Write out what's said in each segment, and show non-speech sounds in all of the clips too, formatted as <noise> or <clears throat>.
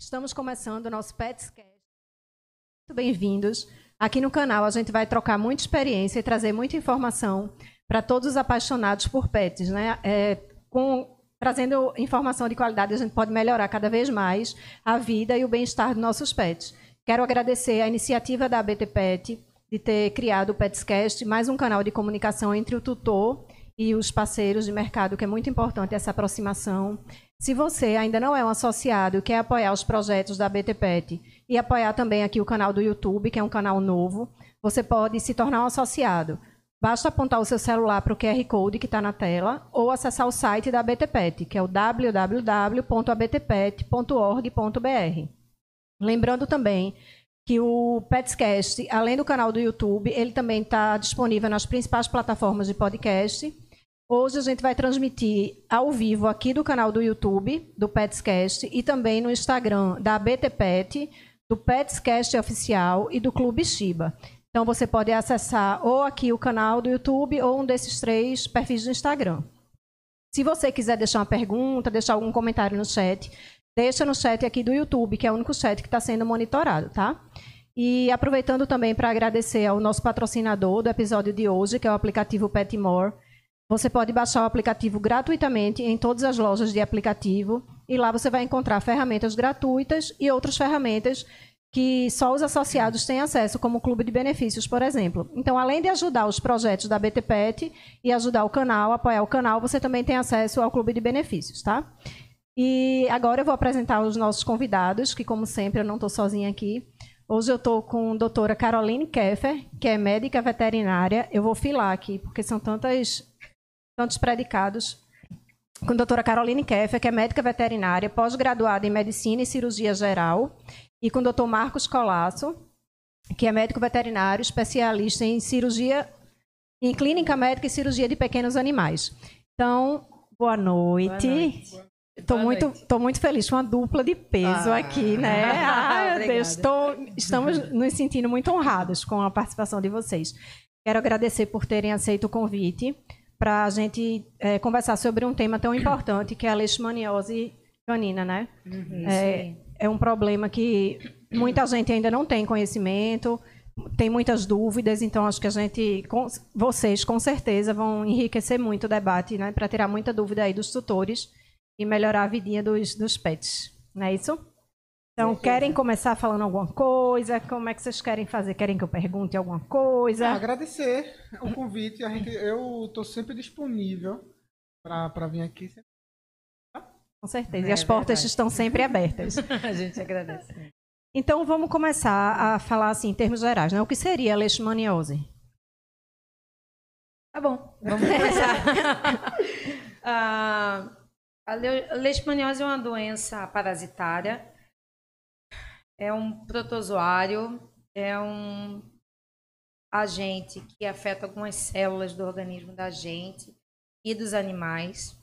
Estamos começando o nosso Petscast. Muito bem-vindos. Aqui no canal a gente vai trocar muita experiência e trazer muita informação para todos os apaixonados por pets, né? É, com, trazendo informação de qualidade, a gente pode melhorar cada vez mais a vida e o bem-estar dos nossos pets. Quero agradecer a iniciativa da ABT Pet de ter criado o Petscast, mais um canal de comunicação entre o tutor e os parceiros de mercado, que é muito importante essa aproximação. Se você ainda não é um associado e quer apoiar os projetos da BTPET e apoiar também aqui o canal do YouTube, que é um canal novo, você pode se tornar um associado. Basta apontar o seu celular para o QR Code que está na tela ou acessar o site da BTPET, que é o www.abtpet.org.br. Lembrando também que o Petscast, além do canal do YouTube, ele também está disponível nas principais plataformas de podcast Hoje a gente vai transmitir ao vivo aqui do canal do YouTube, do Petscast, e também no Instagram da BT Pet, do Petscast Oficial e do Clube Shiba. Então você pode acessar ou aqui o canal do YouTube ou um desses três perfis do Instagram. Se você quiser deixar uma pergunta, deixar algum comentário no chat, deixa no chat aqui do YouTube, que é o único chat que está sendo monitorado, tá? E aproveitando também para agradecer ao nosso patrocinador do episódio de hoje, que é o aplicativo Petmore, você pode baixar o aplicativo gratuitamente em todas as lojas de aplicativo e lá você vai encontrar ferramentas gratuitas e outras ferramentas que só os associados têm acesso, como o Clube de Benefícios, por exemplo. Então, além de ajudar os projetos da BTPET e ajudar o canal, apoiar o canal, você também tem acesso ao Clube de Benefícios, tá? E agora eu vou apresentar os nossos convidados, que como sempre eu não estou sozinha aqui. Hoje eu estou com a doutora Caroline Keffer, que é médica veterinária. Eu vou filar aqui, porque são tantas tantos predicados, com a doutora Caroline Keffer, que é médica veterinária, pós-graduada em Medicina e Cirurgia Geral, e com o doutor Marcos Colasso, que é médico veterinário, especialista em cirurgia, em clínica médica e cirurgia de pequenos animais. Então, boa noite. Estou muito, tô muito feliz com a dupla de peso ah, aqui, né? <laughs> Ah, meu Deus, tô, estamos nos sentindo muito honrados com a participação de vocês. Quero agradecer por terem aceito o convite para a gente é, conversar sobre um tema tão importante que é a leishmaniose canina, né? Uhum, é, é, um problema que muita gente ainda não tem conhecimento, tem muitas dúvidas, então acho que a gente, com, vocês com certeza vão enriquecer muito o debate, né? Para tirar muita dúvida aí dos tutores e melhorar a vidinha dos, dos pets, não é isso? Então, querem começar falando alguma coisa? Como é que vocês querem fazer? Querem que eu pergunte alguma coisa? Ah, agradecer o convite. A gente, eu estou sempre disponível para vir aqui. Com certeza. É, e as portas verdade. estão sempre abertas. <laughs> a gente agradece. Então, vamos começar a falar assim, em termos gerais. Né? O que seria a leishmaniose? Tá bom, vamos começar. uh, <laughs> <laughs> a leishmaniose é uma doença parasitária é um protozoário, é um agente que afeta algumas células do organismo da gente e dos animais.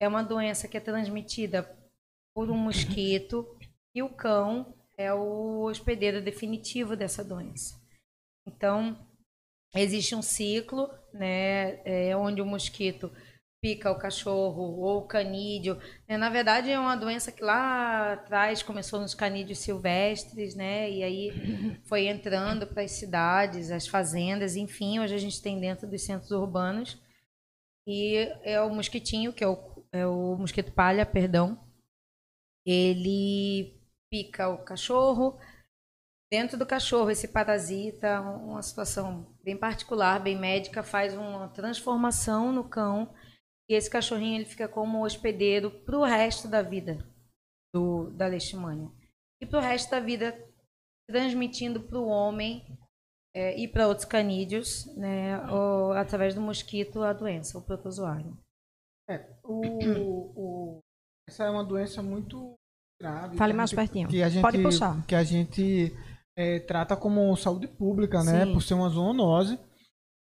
É uma doença que é transmitida por um mosquito e o cão é o hospedeiro definitivo dessa doença. Então, existe um ciclo, né, é, onde o mosquito pica o cachorro ou o canídeo. Né? Na verdade, é uma doença que lá atrás começou nos canídeos silvestres, né? E aí <laughs> foi entrando para as cidades, as fazendas, enfim. Hoje a gente tem dentro dos centros urbanos. E é o mosquitinho, que é o, é o mosquito palha, perdão. Ele pica o cachorro. Dentro do cachorro, esse parasita, uma situação bem particular, bem médica, faz uma transformação no cão e esse cachorrinho ele fica como hospedeiro para o resto da vida do, da leishmania. E para o resto da vida, transmitindo para o homem é, e para outros canídeos, né, ou, através do mosquito, a doença, o protozoário. É, o, o, essa é uma doença muito grave. Fale mais gente, pertinho. Que a gente, Pode puxar. Que a gente é, trata como saúde pública, né? Sim. Por ser uma zoonose.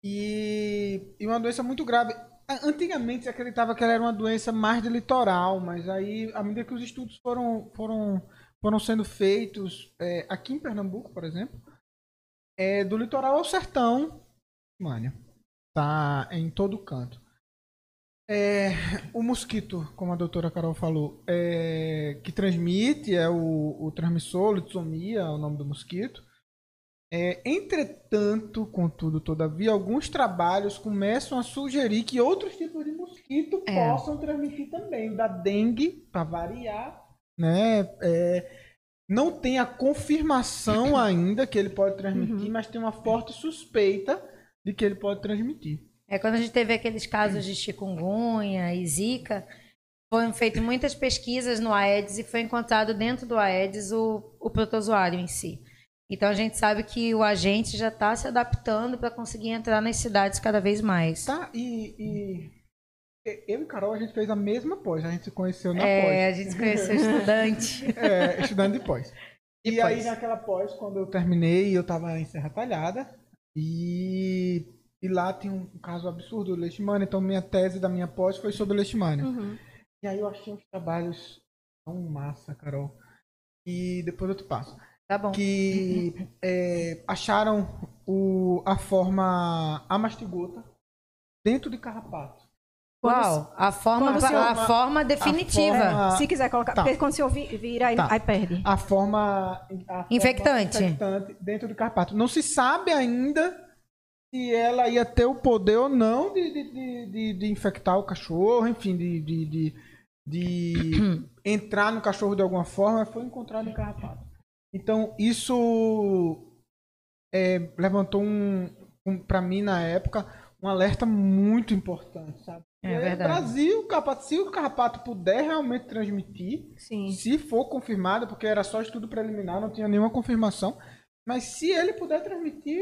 E, e uma doença muito grave. Antigamente se acreditava que ela era uma doença mais de litoral, mas aí, à medida que os estudos foram, foram, foram sendo feitos, é, aqui em Pernambuco, por exemplo, é, do litoral ao sertão, mano, tá em todo canto. É, o mosquito, como a doutora Carol falou, é, que transmite é o, o transmissor, litsomia, é o nome do mosquito. É, entretanto, contudo, todavia, alguns trabalhos começam a sugerir que outros tipos de mosquito É. possam transmitir também. Da dengue, para variar, né? É, não tem a confirmação <clears throat> ainda que ele pode transmitir, mas tem uma forte suspeita de que ele pode transmitir. É quando a gente teve aqueles casos de chikungunya e zika, foram feitas muitas pesquisas no Aedes e foi encontrado dentro do Aedes o, o protozoário em si. Então a gente sabe que o agente já está se adaptando para conseguir entrar nas cidades cada vez mais. Tá, e, e- e- eu e Carol, a gente fez a mesma pós, a gente se conheceu na É, a pós. gente se conheceu estudante. <laughs> É, estudando de pós. E De aí, naquela pós, quando eu terminei, eu tava em Serra Talhada. E, e lá tem um caso absurdo, leishmania. Então, minha tese da minha pós foi sobre leishmania. Uhum. E aí, eu achei uns trabalhos tão massa, Carol. E depois eu te passo. Tá bom. Que é, acharam o, a forma amastigota dentro de carrapato. Qual? A forma, a, se- a forma definitiva. forma- Se quiser colocar, Tá. porque quando se ouvir, vira, aí, Tá. aí perde. a forma, a forma Infectante. infectante dentro do carpato. Não se sabe ainda se ela ia ter o poder ou não de, de, de, de- de infectar o cachorro, enfim, de, de, de, de <coughs> entrar no cachorro de alguma forma, foi encontrado em carrapato. Então, isso é, levantou um, um para mim na época um alerta muito importante, sabe? É verdade. Brasil, se o carrapato puder realmente transmitir, Sim. se for confirmado, porque era só estudo preliminar, não tinha nenhuma confirmação. Mas se ele puder transmitir,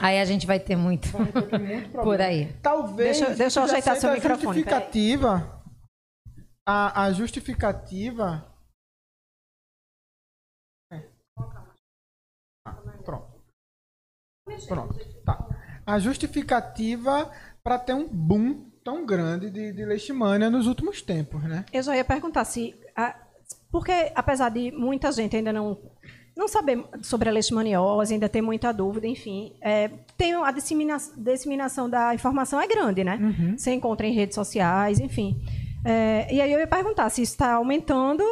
Aí a gente vai ter muito vai ter muito <laughs> problema. por aí. Talvez. Deixa- deixa eu ajeitar seu aceita a microfone, Justificativa. A, a justificativa. É. Ah, pronto. Pronto. Tá. A justificativa para ter um boom tão grande de, de leishmania nos últimos tempos, né? Eu já ia perguntar se. a- porque, apesar de muita gente ainda não, não saber sobre a leishmaniose, ainda ter muita dúvida, enfim, é, tem a dissemina- disseminação da informação é grande, né? Uhum. Você encontra em redes sociais, enfim. É, e aí eu ia perguntar se está aumentando,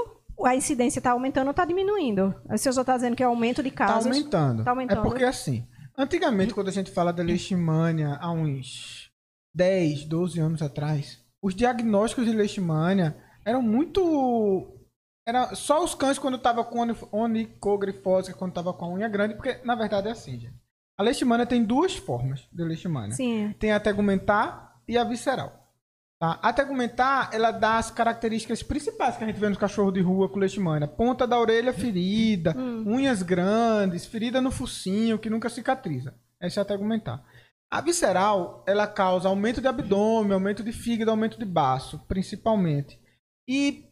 a incidência está aumentando ou está diminuindo. Você já está dizendo que é aumento de Tá casos. aumentando. Tá aumentando. É porque assim, antigamente quando a gente fala da leishmania há uns 10, 12 anos atrás, os diagnósticos de leishmania eram muito era só os cães quando tava com oni- onicogrifose, quando tava com a unha grande, porque na verdade é assim, gente. A leishmania tem duas formas de leishmania. Sim. Tem a tegumentar e a visceral. Tá? A tegumentar, ela dá as características principais que a gente vê nos cachorros de rua com leishmania. Ponta da orelha ferida, <laughs> unhas grandes, ferida no focinho que nunca cicatriza. Essa é a tegumentar. A visceral, ela causa aumento de abdômen, aumento de fígado, aumento de baço, principalmente. E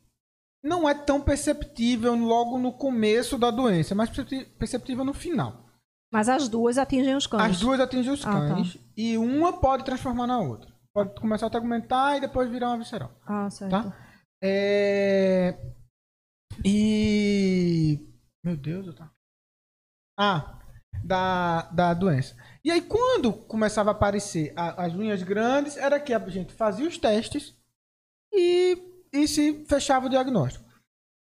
não é tão perceptível logo no começo da doença, é mais percepti- perceptível no final. Mas as duas atingem os cães. As duas atingem os Ah, tá. cães e uma pode transformar na outra. Pode começar a tegumentar e depois virar uma visceral. Ah, certo. Tá? É... E. Meu Deus, eu tá. Ah, da, da doença. E aí, quando começava a aparecer a- as unhas grandes, era que a gente fazia os testes e, e se fechava o diagnóstico.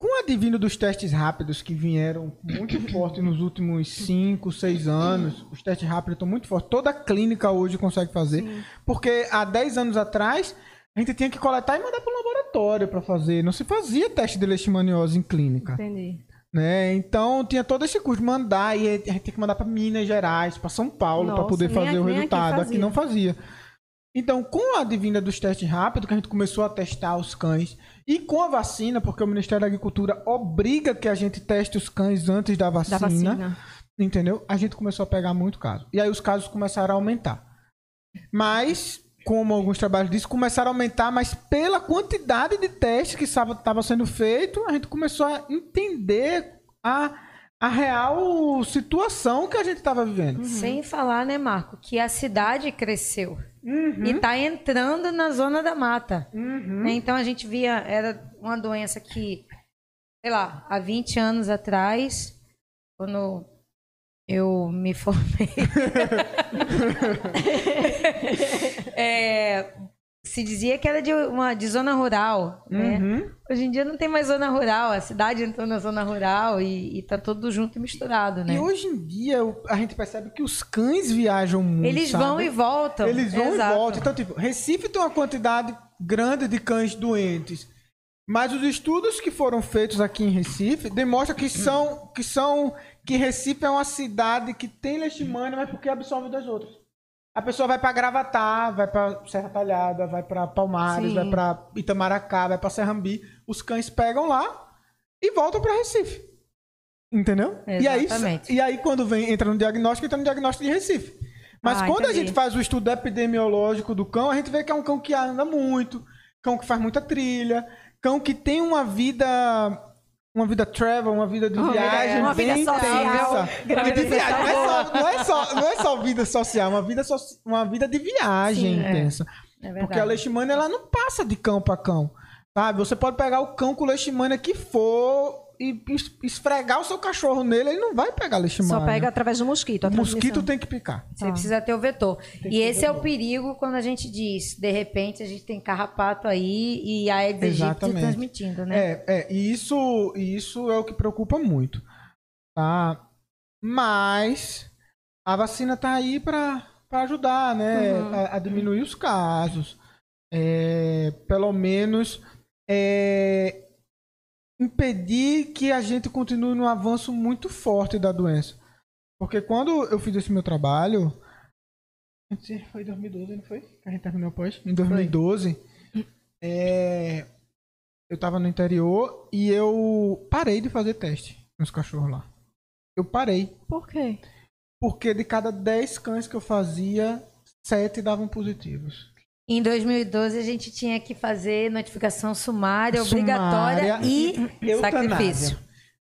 Com o advindo dos testes rápidos que vieram muito <coughs> forte nos últimos 5, 6 anos, os testes rápidos estão muito fortes. Toda clínica hoje consegue fazer. Porque há 10 anos atrás, a gente tinha que coletar e mandar para o laboratório para fazer. Não se fazia teste de leishmaniose em clínica. Entendi. Né? Então tinha todo esse custo de mandar e a gente tinha que mandar para Minas Gerais, para São Paulo, para poder fazer aqui- o aqui resultado. Aqui, fazia. não fazia. Então, com a advinda dos testes rápidos, que a gente começou a testar os cães, e com a vacina, porque o Ministério da Agricultura obriga que a gente teste os cães antes da Da vacina, vacina. entendeu? A gente começou a pegar muito caso. E aí os casos começaram a aumentar. Mas, como alguns trabalhos dizem, começaram a aumentar, mas pela quantidade de testes que estava sendo feito, a gente começou a entender a, a real situação que a gente estava vivendo. Sem falar, né, Marco, que a cidade cresceu Uhum. e tá entrando na zona da mata. Uhum. né? Então a gente via, era uma doença que, sei lá, há 20 anos atrás, quando eu me formei, <laughs> <laughs> é, se dizia que era de uma de zona rural, né? Uhum. Hoje em dia não tem mais zona rural, a cidade entrou na zona rural e, e tá tudo junto e misturado, né? E hoje em dia a gente percebe que os cães viajam muito. Eles sabe? vão e voltam. Eles vão Exato. e voltam. Então, tipo, Recife tem uma quantidade grande de cães doentes. Mas os estudos que foram feitos aqui em Recife demonstram que são que são que Recife é uma cidade que tem leishmania, mas porque absorve das outras. A pessoa vai para Gravatar, vai para Serra Talhada, vai para Palmares, Sim. vai para Itamaracá, vai para Serrambi. Os cães pegam lá e voltam para Recife. Entendeu? E aí, Exatamente. e aí quando vem entra no diagnóstico, entra no diagnóstico de Recife. Mas Ah, quando a entendi. gente faz o estudo epidemiológico do cão, a gente vê que é um cão que anda muito, cão que faz muita trilha, cão que tem uma vida uma vida travel, uma vida de Uma vida- viagem, uma vida social. intensa. Uma E de vida viagem, não é, só, não, é só, não é só vida social, é uma vida, so- uma vida de viagem Sim, é. intensa. É Porque a leishmania ela não passa de cão para cão. Sabe? Você pode pegar o cão com leishmania que for e es- esfregar o seu cachorro nele, ele não vai pegar leishmania. Só pega através do mosquito. a O mosquito tem que picar. Você precisa ter o vetor. E esse o é o vetor. perigo quando a gente diz, de repente a gente tem carrapato aí e a Aedes aegypti transmitindo, né? É, é, e isso, isso é o que preocupa muito. Tá? Mas a vacina tá aí para ajudar, né? Uhum. A, a diminuir os casos. É, pelo menos é, impedir que a gente continue num avanço muito forte da doença. Porque quando eu fiz esse meu trabalho. Foi em 2012, não foi? Que a gente terminou após? Em 2012. É, eu tava no interior e eu parei de fazer teste nos cachorros lá. Eu parei. Por quê? Porque de cada 10 cães que eu fazia, 7 davam positivos. Em 2012 a gente tinha que fazer notificação sumária, Sumária obrigatória e e sacrifício.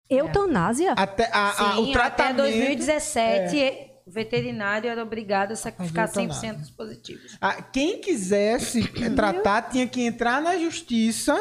Eutanásia? Até, a, a- Sim, o tratamento. até 2017 o veterinário era obrigado a sacrificar Fazer 100% eutanásia. dos positivos. a- quem quisesse tratar tinha que entrar na justiça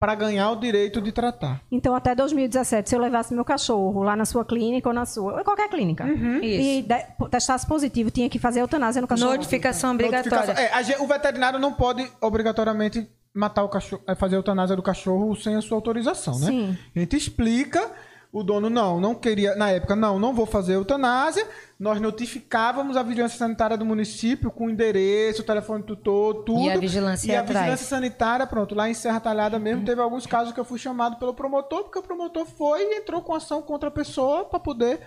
para ganhar o direito de tratar. Então, até 2017, se eu levasse meu cachorro lá na sua clínica ou na sua, ou qualquer clínica, e Isso. de- testasse positivo, tinha que fazer eutanásia no cachorro. Notificação obrigatória. Notificação- É, o veterinário não pode obrigatoriamente matar o cachorro, é, fazer a eutanásia do cachorro sem a sua autorização, né? Sim. A gente explica, o dono não, não queria, na época, não, não vou fazer eutanásia. Nós notificávamos a vigilância sanitária do município com o endereço, o telefone tutor, tudo. E a vigilância E a atrás. vigilância sanitária, pronto, lá em Serra Talhada mesmo, teve alguns casos que eu fui chamado pelo promotor, porque o promotor foi e entrou com ação contra a pessoa para poder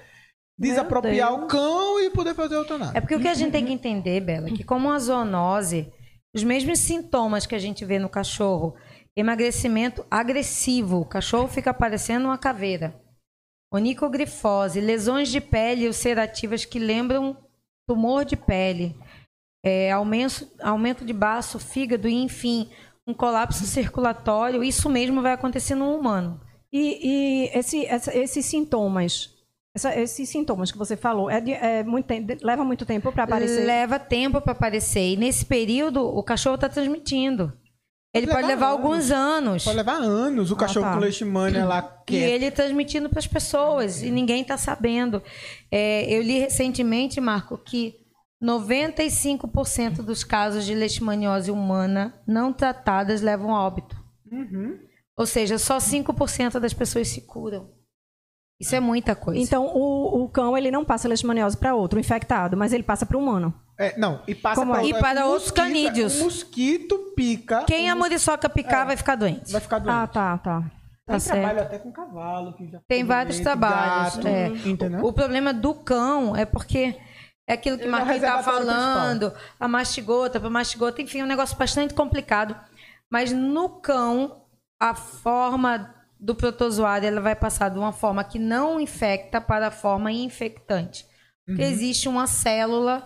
desapropriar o cão e poder fazer eutanásia. É porque o que a gente tem que entender, Bela, é que como a zoonose, os mesmos sintomas que a gente vê no cachorro, emagrecimento agressivo, o cachorro fica parecendo uma caveira, onicogrifose, lesões de pele ulcerativas que lembram tumor de pele, é, aumento, aumento de baço, fígado e, enfim, um colapso circulatório, isso mesmo vai acontecer no humano. E, e esse- essa- esses sintomas, essa- esses sintomas que você falou, é de- é muito leva muito tempo para aparecer? Leva tempo para aparecer. E nesse período, o cachorro está transmitindo. Ele Pode levar levar alguns anos. Pode levar anos o cachorro tá. com leishmania lá E quieto. ele transmitindo para as pessoas. E ninguém está sabendo. É, eu li recentemente, Marco, que 95% dos casos de leishmaniose humana não tratadas levam a óbito. Uhum. Ou seja, só 5% das pessoas se curam. Isso é muita coisa. Então, o, o cão ele não passa leishmaniose para outro infectado, mas ele passa para o humano. É, não, e passa Como pra é? E é, para outros mosquito, canídeos. Um mosquito pica. Quem a um muriçoca picar vai ficar doente. vai ficar doente. Ah, tá, tá. Tem Tá certo. trabalho até com cavalo. Que já Tem vários doente, trabalhos. gato, é. Entendeu? O problema do cão é porque é aquilo que o é o Marquinhos estava reservatório falando, a mastigota, para mastigota, enfim, é um negócio bastante complicado. Mas no cão, a forma do protozoário ela vai passar de uma forma que não infecta para a forma infectante. Porque Uhum. existe uma célula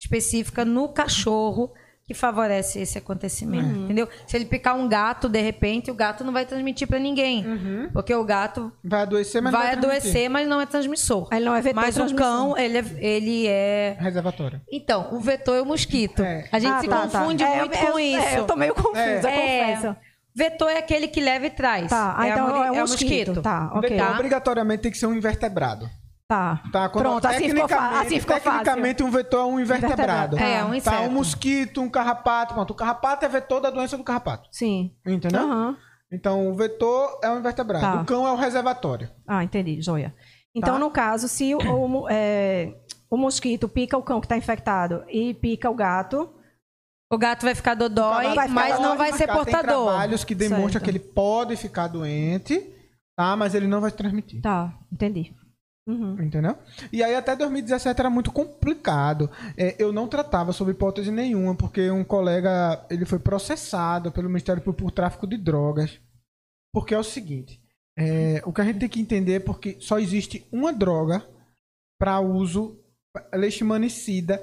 específica no cachorro que favorece esse acontecimento, Uhum. entendeu? Se ele picar um gato, de repente, o gato não vai transmitir para ninguém. Porque o gato Vai adoecer, Uhum. mas vai, adoecer, mas não é transmissor. Ele não é vetor Mas o cão, ele é, ele é. Reservatório. Então, o vetor é o mosquito. É. A gente Ah, se tá, tá. confunde É, muito eu- com é, isso. eu tô meio confusa, É. confesso. Vetor é aquele que leva e traz. Tá, ah, é, então a muri- é o é o mosquito. Tá, ok. Vetor, Tá. obrigatoriamente tem que ser um invertebrado. Tá. Tá, quando, Pronto, assim ficou, assim ficou tecnicamente, um vetor é um invertebrado. Invertebrado. É, um Tá, inseto. um mosquito, um carrapato. Pronto, o carrapato é vetor da doença do carrapato. Sim. Entendeu? Aham. Então, o vetor é um invertebrado. Tá. O cão é o reservatório. Ah, entendi, joia. Então, Tá. no caso, se o, o é, o mosquito pica o cão que está infectado e pica o gato, O gato vai ficar dodói, Vai ficar mas não vai ser cá Tem portador. trabalhos que demonstram Certo. que ele pode ficar doente, tá? Mas ele não vai transmitir. tá, entendi. Uhum. Entendeu? E aí até 2017 era muito complicado. É, eu não tratava sob hipótese nenhuma, porque um colega ele foi processado pelo Ministério Público por tráfico de drogas. Porque é o seguinte, é, o que a gente tem que entender é porque só existe uma droga para uso leishmanicida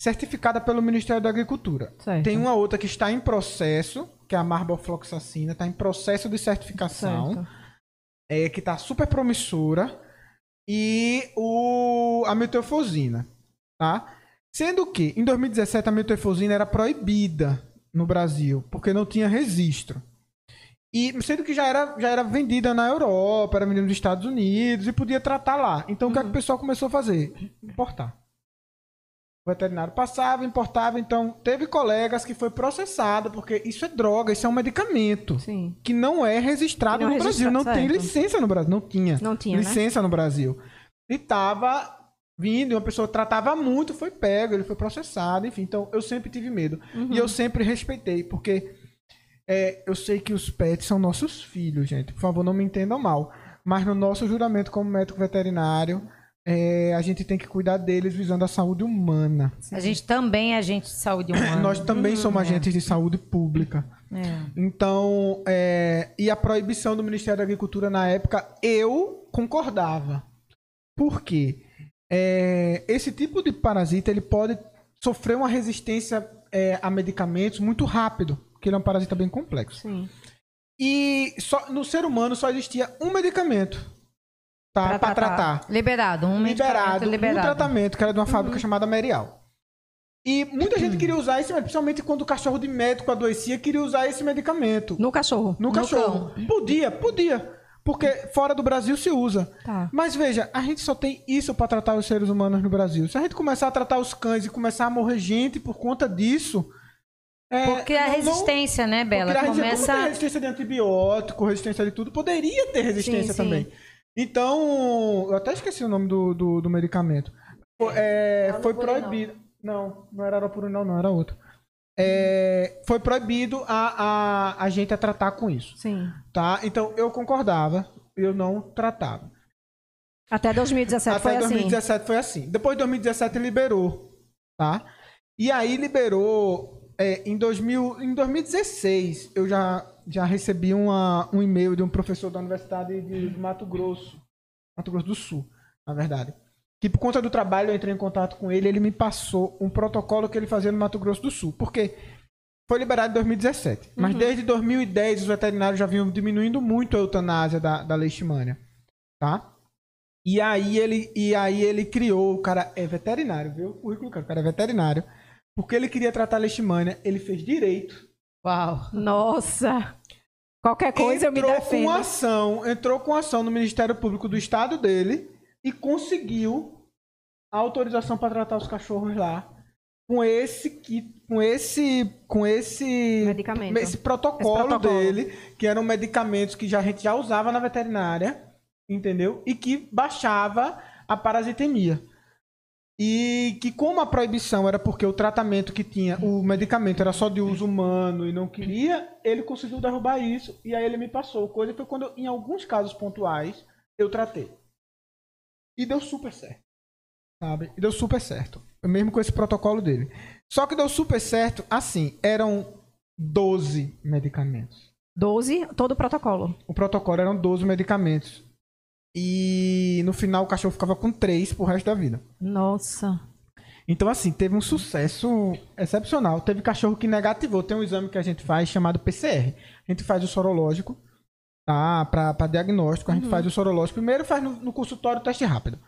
certificada pelo Ministério da Agricultura. Certo. Tem uma outra que está em processo, que é a marbofloxacina, está em processo de certificação Certo. é, que tá super promissora, e o, a metilfosina, tá? Sendo que, em 2017, a metilfosina era proibida no Brasil, porque não tinha registro. E sendo que já era, já era vendida na Europa, era vendida nos Estados Unidos, e podia tratar lá. Então, o que, é que o pessoal começou a fazer? Importar. O veterinário passava, importava, então teve colegas que foi processado, porque isso é droga, isso é um medicamento Sim. que não é registrado não é no Brasil. registrado, Não tem certo. licença no Brasil. Não tinha. Não tinha, né? licença no Brasil. E tava vindo, e uma pessoa tratava muito, foi pego, ele foi processado, enfim. Então, eu sempre tive medo. Uhum. E eu sempre respeitei, porque é, eu sei que os pets são nossos filhos, gente. Por favor, não me entendam mal. Mas no nosso juramento como médico veterinário, é, a gente tem que cuidar deles visando a saúde humana. A gente também é agente de saúde humana. Nós também somos agentes de saúde pública. É. Então, é, e a proibição do Ministério da Agricultura na época, eu concordava. Por quê? É, esse tipo de parasita ele pode sofrer uma resistência é, a medicamentos muito rápido, porque ele é um parasita bem complexo. Sim. E só, no ser humano só existia um medicamento tá, Pra tratar. tratar. Liberado, um Liberado, liberado. um tratamento que era de uma fábrica Uhum. chamada Merial. E muita gente queria usar esse, principalmente quando o cachorro de médico adoecia, queria usar esse medicamento. No cachorro. No, No cachorro. Podia, podia. Porque fora do Brasil se usa. Tá. Mas veja, a gente só tem isso para tratar os seres humanos no Brasil. Se a gente começar a tratar os cães e começar a morrer gente por conta disso. é, Porque a não- não- resistência, né, Bela? porque a resistência, Começa. resistência de antibiótico, resistência de tudo, poderia ter resistência Sim, sim. Então, eu até esqueci o nome do, do, do medicamento. Foi- é, foi proibido. Não, não era aropurinol, não, era outro. É, foi proibido a, a, a gente a tratar com isso. Sim. Tá? Então eu concordava, eu não tratava. Até 2017 Até foi assim. 2017 foi assim. Depois de 2017 liberou, tá? E aí liberou é, em, 2000, em 2016 eu já, já recebi uma, um e-mail de um professor da Universidade de, Mato Grosso, Mato Grosso do Sul, na verdade. Que por conta do trabalho eu entrei em contato com ele, ele me passou um protocolo que ele fazia no Mato Grosso do Sul. Porque foi liberado em 2017. Mas desde 2010 os veterinários já vinham diminuindo muito a eutanásia da, da leishmania. Tá? E aí ele, e aí ele criou, o cara é veterinário, viu? O currículo, cara, o cara é veterinário. Porque ele queria tratar a leishmania, ele fez direito. Uau. Nossa. Qualquer coisa eu me entrou defendo. com ação, entrou com ação no Ministério Público do estado dele e conseguiu a autorização para tratar os cachorros lá com esse kit, com esse com esse Medicamento. esse protocolo, Esse protocolo. dele, que eram medicamentos que já, a gente já usava na veterinária, entendeu? E que baixava a parasitemia. E que como a proibição era porque o tratamento que tinha, o medicamento era só de uso humano e não queria, ele conseguiu derrubar isso e aí ele me passou. Coisa que foi quando, eu, em alguns casos pontuais, eu tratei. E deu super certo. Sabe? E deu super certo. Mesmo com esse protocolo dele. Só que deu super certo, assim, eram 12 medicamentos. 12, todo o protocolo. O protocolo eram 12 medicamentos. E no final o cachorro ficava com 3 pro resto da vida. Nossa. Então, assim, teve um sucesso excepcional. Teve cachorro que negativou. Tem um exame que a gente faz chamado PCR. A gente faz o sorológico, tá? Pra, pra diagnóstico, a gente faz o sorológico. Primeiro faz no, no consultório o teste rápido.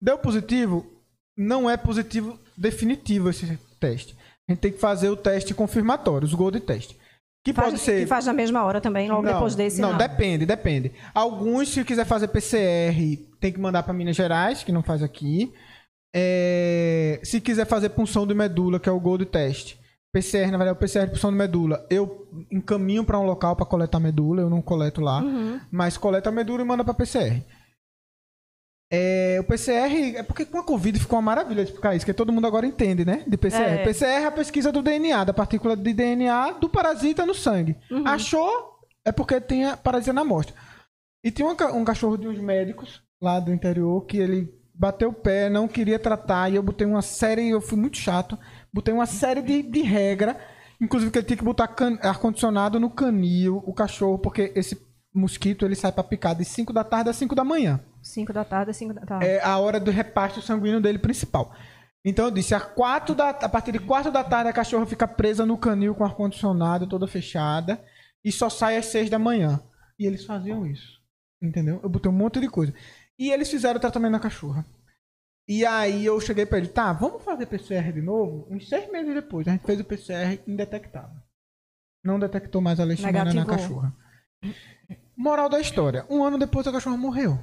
Deu positivo? Não é positivo definitivo esse teste. A gente tem que fazer o teste confirmatório, os gold test. Que faz, pode ser. Que faz na mesma hora também, logo não, depois desse. Não, Não, depende, depende. Alguns, se quiser fazer PCR, tem que mandar para Minas Gerais, que não faz aqui. É, se quiser fazer punção de medula, que é o Gold Test. PCR, na verdade, é o PCR de punção de medula. Eu encaminho para um local para coletar medula, eu não coleto lá, Uhum. mas coleta a medula e manda para PCR. É, o PCR, é porque com a Covid ficou uma maravilha explicar isso, que todo mundo agora entende, né? De PCR. É. PCR é a pesquisa do DNA, da partícula de DNA do parasita no sangue. Uhum. Achou, é porque tem a parasita na amostra. E tinha um, um cachorro de uns médicos lá do interior que ele bateu o pé, não queria tratar, e eu botei uma série, eu fui muito chato, botei uma série de, de regra, inclusive que ele tinha que botar ar-condicionado no canil, o cachorro, porque esse mosquito ele sai pra picar de 5 da tarde a 5 da manhã. 5 da tarde, 5 da tarde. É a hora do repasto sanguíneo dele principal. Então eu disse, a, quatro da, a partir de 4 da tarde a cachorra fica presa no canil com ar-condicionado, toda fechada, e só sai às 6 da manhã. E eles faziam isso. Entendeu? Eu botei um monte de coisa. E eles fizeram o tratamento na cachorra. E aí eu cheguei pra ele, tá, vamos fazer PCR de novo? Uns seis meses depois, a gente fez o PCR indetectável. Não detectou mais a leishmania na cachorra. Moral da história. Um ano depois a cachorra morreu.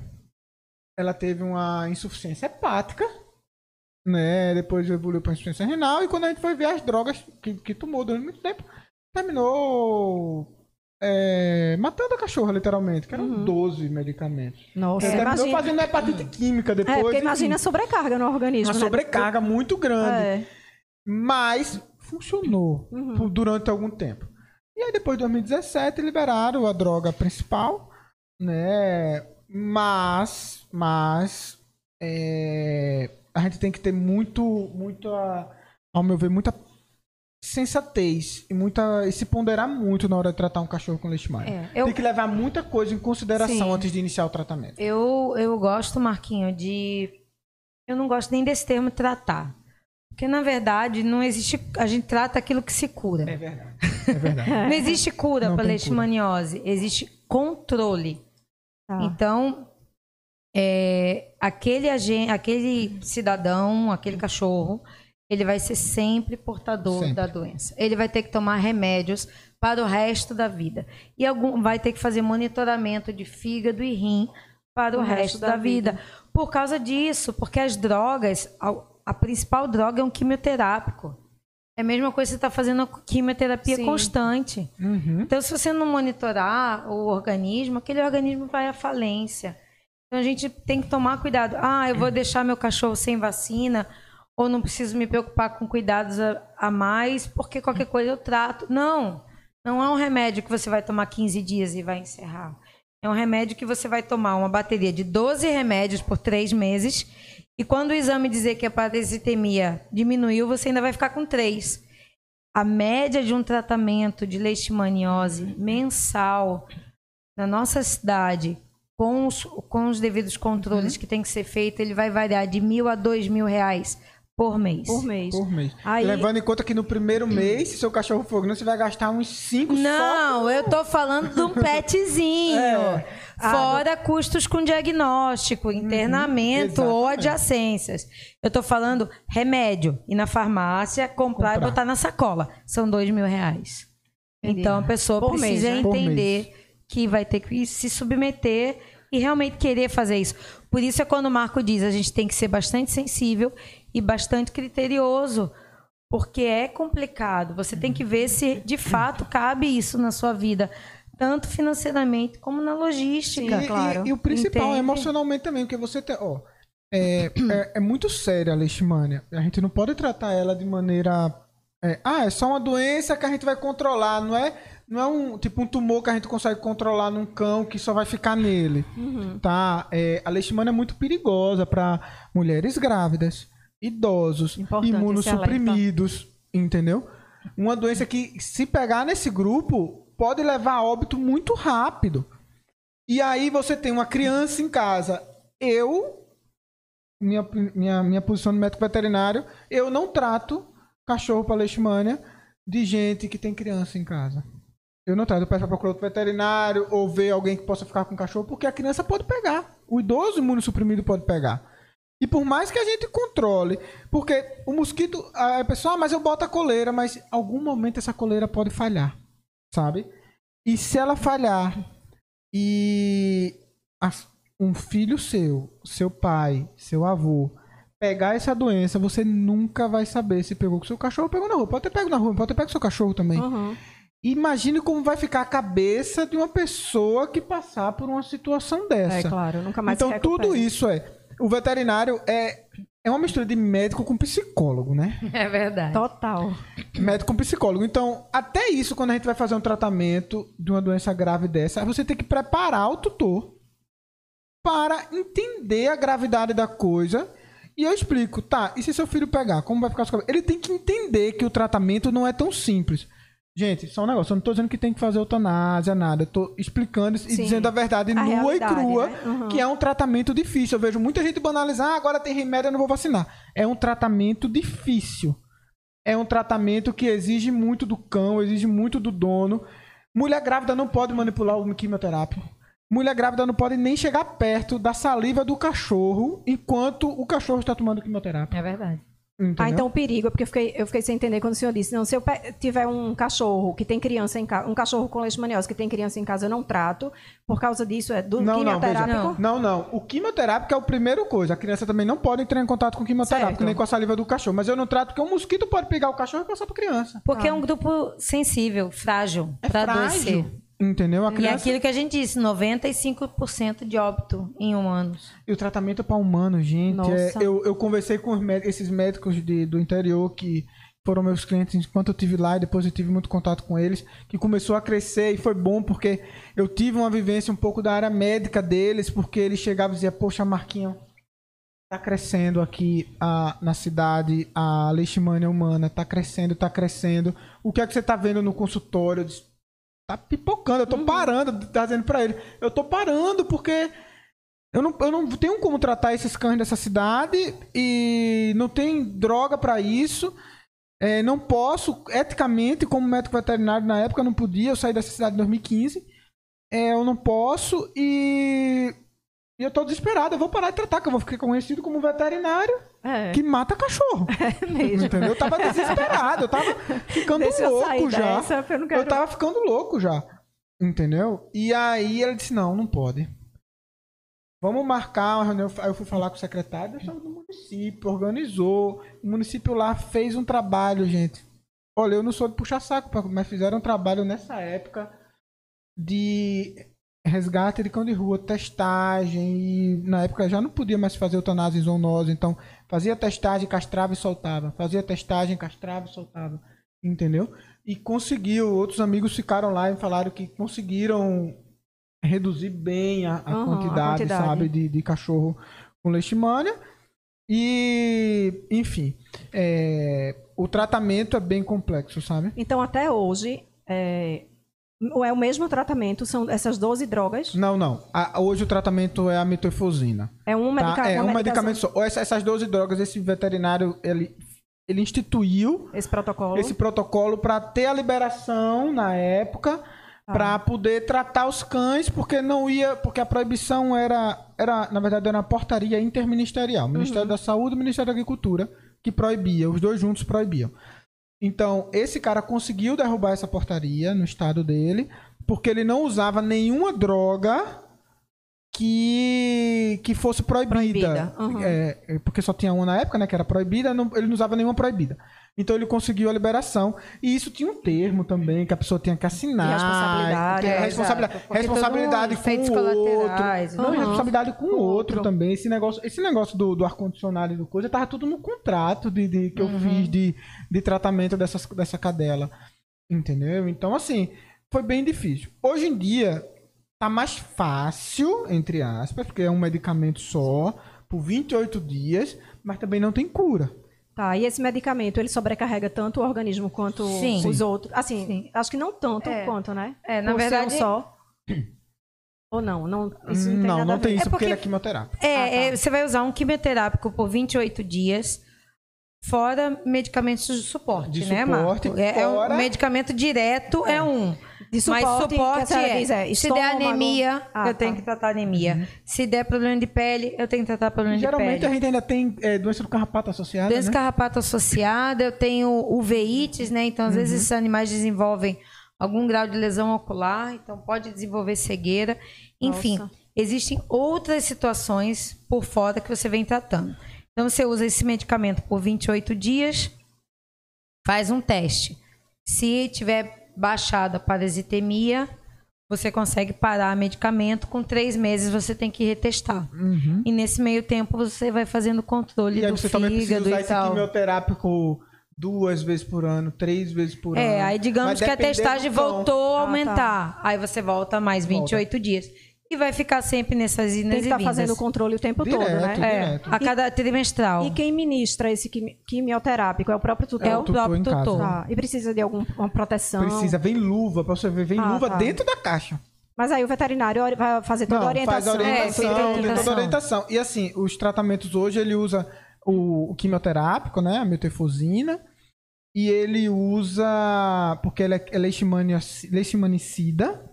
Ela teve uma insuficiência hepática, né? Depois evoluiu para insuficiência renal. E quando a gente foi ver as drogas que, que tomou durante muito tempo, terminou é, matando a cachorra, literalmente. Que eram Uhum. 12 medicamentos. Nossa, terminou imagina. fazendo hepatite química depois. É, porque imagina a sobrecarga no organismo. uma né? sobrecarga muito grande. É. Mas funcionou Uhum. por- durante algum tempo. E aí depois de 2017 liberaram a droga principal, né? Mas, mas é, a gente tem que ter muito, muito, a- ao meu ver, muita sensatez e muita e se ponderar muito na hora de tratar um cachorro com leishmania. É, eu- Tem que levar muita coisa em consideração Sim. antes de iniciar o tratamento. Eu, eu gosto, Marquinho, de. Eu não gosto nem desse termo tratar. Porque, na verdade, não existe. A gente trata aquilo que se cura. É verdade. É verdade. <laughs> Não existe cura para leishmaniose, existe controle. Tá. Então, é, aquele, agen- aquele cidadão, aquele cachorro, ele vai ser sempre portador Sempre. da doença. Ele vai ter que tomar remédios para o resto da vida. E algum, vai ter que fazer monitoramento de fígado e rim para o, resto, da, vida. Por causa disso, porque as drogas, a, a principal droga é um quimioterápico. É a mesma coisa que você está fazendo quimioterapia Sim. constante. Uhum. Então, se você não monitorar o organismo, aquele organismo vai à falência. Então, a gente tem que tomar cuidado. Ah, eu vou deixar meu cachorro sem vacina, ou não preciso me preocupar com cuidados a, a mais, porque qualquer coisa eu trato. Não, não é um remédio que você vai tomar 15 dias e vai encerrar. É um remédio que você vai tomar uma bateria de 12 remédios por três meses, e quando o exame dizer que a parasitemia diminuiu, você ainda vai ficar com três. A média de um tratamento de leishmaniose mensal na nossa cidade, com os, com os devidos controles Uhum. que tem que ser feito, ele vai variar de mil a dois mil reais por mês. Por mês. Por mês. Aí- Levando em conta que no primeiro mês, se seu cachorro for grande, você vai gastar uns 5 Não, eu tô falando de um <laughs> petzinho. É. Fora custos com diagnóstico, internamento ou exatamente. adjacências. Eu tô falando remédio. Ir na farmácia, comprar, Comprar. e botar na sacola. São dois mil reais. Entendi. Então a pessoa Por mês, precisa né? Por entender que vai ter que se submeter e realmente querer fazer isso. Por isso é quando o Marco diz, a gente tem que ser bastante sensível e bastante criterioso, porque é complicado. Você tem que ver se de fato cabe isso na sua vida, tanto financeiramente como na logística. E, claro. e- e o principal é Entende? emocionalmente também, porque você tem. Ó, é, é, é muito séria a leishmania. A gente não pode tratar ela de maneira. é, ah, é só uma doença que a gente vai controlar. Não é, não é um tipo um tumor que a gente consegue controlar num cão que só vai ficar nele. Tá? É, a leishmania é muito perigosa para mulheres grávidas, idosos, Importante imunossuprimidos. Entendeu? Uma doença que, se pegar nesse grupo, pode levar a óbito muito rápido. E aí você tem uma criança em casa. Eu, minha, minha, minha posição de médico veterinário, eu não trato cachorro para leishmania de gente que tem criança em casa. Eu não trato, eu peço para procurar outro veterinário ou ver alguém que possa ficar com o cachorro, porque a criança pode pegar. O idoso imunossuprimido pode pegar. E por mais que a gente controle, porque o mosquito, a pessoa, ah, mas eu boto a coleira, mas em algum momento essa coleira pode falhar. sabe? E se ela falhar e um filho seu, seu pai, seu avô, pegar essa doença, você nunca vai saber se pegou com seu cachorro ou pegou na rua. Pode ter pego na rua, pode ter pego com seu cachorro também. Uhum. Imagine como vai ficar a cabeça de uma pessoa que passar por uma situação dessa. É claro, nunca mais Então tudo isso é. O veterinário é é uma mistura de médico com psicólogo, né? <laughs> É verdade. Total. Médico com psicólogo. Então, até isso, quando a gente vai fazer um tratamento de uma doença grave dessa, você tem que preparar o tutor para entender a gravidade da coisa. E eu explico, tá, e se seu filho pegar, como vai ficar os Ele tem que entender que o tratamento não é tão simples. Gente, só um negócio. Eu não tô dizendo que tem que fazer eutanásia, nada. Eu tô explicando e Sim. dizendo a verdade a nua e crua, né? uhum. que é um tratamento difícil. Eu vejo muita gente banalizar, ah, agora tem remédio, eu não vou vacinar. É um tratamento difícil. É um tratamento que exige muito do cão, exige muito do dono. Mulher grávida não pode manipular o quimioterápico. Mulher grávida não pode nem chegar perto da saliva do cachorro enquanto o cachorro está tomando quimioterapia. É verdade. Entendeu? Ah, então o perigo, é porque eu fiquei, eu fiquei sem entender quando o senhor disse, não, se eu tiver um cachorro que tem criança em casa, um cachorro com leishmaniose que tem criança em casa, eu não trato, por causa disso, é do não, quimioterápico? Não, veja, não, não, o quimioterápico é o primeiro coisa, a criança também não pode entrar em contato com o quimioterápico, certo. nem com a saliva do cachorro, mas eu não trato porque um mosquito pode pegar o cachorro e passar para criança. Porque ah. é um grupo sensível, frágil, é para adoecer. Entendeu? A criança... E aquilo que a gente disse, 95% de óbito em humanos. E o tratamento para humanos, gente. É, eu, eu conversei com esses médicos de, do interior que foram meus clientes enquanto eu tive lá e depois eu tive muito contato com eles, que começou a crescer e foi bom porque eu tive uma vivência um pouco da área médica deles, porque eles chegavam e diziam, poxa, Marquinhos, tá crescendo aqui a, na cidade a leishmania humana, tá crescendo, tá crescendo. O que é que você tá vendo no consultório? Eu disse, tá pipocando, eu tô uhum. parando, tá dizendo pra ele. Eu tô parando porque eu não, eu não tenho como tratar esses cães dessa cidade e não tem droga para isso. É, não posso, eticamente, como médico veterinário na época, eu não podia, eu saí dessa cidade em 2015. É, eu não posso e e eu tô desesperado, eu vou parar de tratar, que eu vou ficar conhecido como veterinário é. que mata cachorro. <laughs> É mesmo. Entendeu? Eu tava desesperado, eu tava ficando Deixa louco eu já. Dessa, eu, quero... eu tava ficando louco já. Entendeu? E aí ele disse: não, não pode. Vamos marcar uma reunião. Aí eu fui falar com o secretário do município, organizou. O município lá fez um trabalho, gente. Olha, eu não sou de puxar saco, mas fizeram um trabalho nessa época de resgate de cão de rua, testagem, e na época já não podia mais fazer eutanásia em zoonose, então fazia testagem, castrava e soltava, fazia testagem, castrava e soltava, entendeu? E conseguiu, outros amigos ficaram lá e falaram que conseguiram reduzir bem a, a, uhum, quantidade, a quantidade, sabe, de, de cachorro com leishmania, e, enfim, é, o tratamento é bem complexo, sabe? Então, até hoje, é, é o mesmo tratamento? São essas 12 drogas? Não, não. A, hoje o tratamento é a metofosina. É um, medica tá? é um medicamento só. Essa, essas 12 drogas, esse veterinário, ele, ele instituiu esse protocolo, esse protocolo para ter a liberação na época ah. para poder tratar os cães, porque não ia, porque a proibição era, era na verdade, era uma portaria interministerial, Ministério uhum. da Saúde e Ministério da Agricultura que proibia, os dois juntos proibiam. Então, esse cara conseguiu derrubar essa portaria no estado dele, porque ele não usava nenhuma droga que, que fosse proibida. proibida. Uhum. É, porque só tinha uma na época, né, que era proibida, não, ele não usava nenhuma proibida. Então ele conseguiu a liberação. E isso tinha um termo também que a pessoa tinha que assinar. E responsabilidade. É, responsabilidade, responsabilidade com o outro. Não, uhum. responsabilidade com o outro, outro, também. Esse negócio, esse negócio do, do ar-condicionado e do coisa, tava tudo no contrato de, de que eu uhum. fiz de, de tratamento dessas, dessa cadela. Entendeu? Então, assim, foi bem difícil. Hoje em dia, tá mais fácil, entre aspas, porque é um medicamento só, por 28 dias, mas também não tem cura. Tá, e esse medicamento, ele sobrecarrega tanto o organismo quanto Sim. os outros? Assim, Sim. acho que não tanto é. quanto, né? É, na Por verdade... só. Ou não? Não, isso não tem, não, não tem isso é porque, porque ele é quimioterápico. É, ah, tá. é, você vai usar um quimioterápico por 28 dias, fora medicamentos de suporte, de né, suporte, Marco? É, fora... é um medicamento direto é, é um. De suporte, Mas suporte é, é se der anemia, ah, eu tenho tá. que tratar anemia. Uhum. Se der problema de pele, eu tenho que tratar problema de Geralmente pele. Geralmente a gente ainda tem é, doença do carrapato associada, Doença né? carrapato associada, eu tenho uveites, né? Então, às uhum. vezes, esses animais desenvolvem algum grau de lesão ocular, então pode desenvolver cegueira. Enfim, Nossa. existem outras situações por fora que você vem tratando. Então você usa esse medicamento por 28 dias, faz um teste. Se tiver baixado a parasitemia, você consegue parar medicamento. Com três meses você tem que retestar. Uhum. E nesse meio tempo você vai fazendo controle e do você fígado também precisa usar e tal. esse quimioterápico duas vezes por ano, três vezes por é, ano. É, aí digamos que a testagem voltou a aumentar. Ah, tá. Aí você volta mais 28 volta. dias. E vai ficar sempre nessas idas Tem que estar tá fazendo o controle o tempo direto, todo, né? Direto. É, a cada trimestral. E quem ministra esse quimioterápico é o próprio tutor? É o, próprio tutor. Tá. E precisa de alguma proteção? Precisa, vem luva, pra você ver, vem ah, luva tá. dentro da caixa. Mas aí o veterinário vai fazer toda Não, a orientação. Faz a orientação, é, tem toda a orientação. E assim, os tratamentos hoje ele usa o, o quimioterápico, né? A metefosina e ele usa. Porque ele é, é leishmanicida.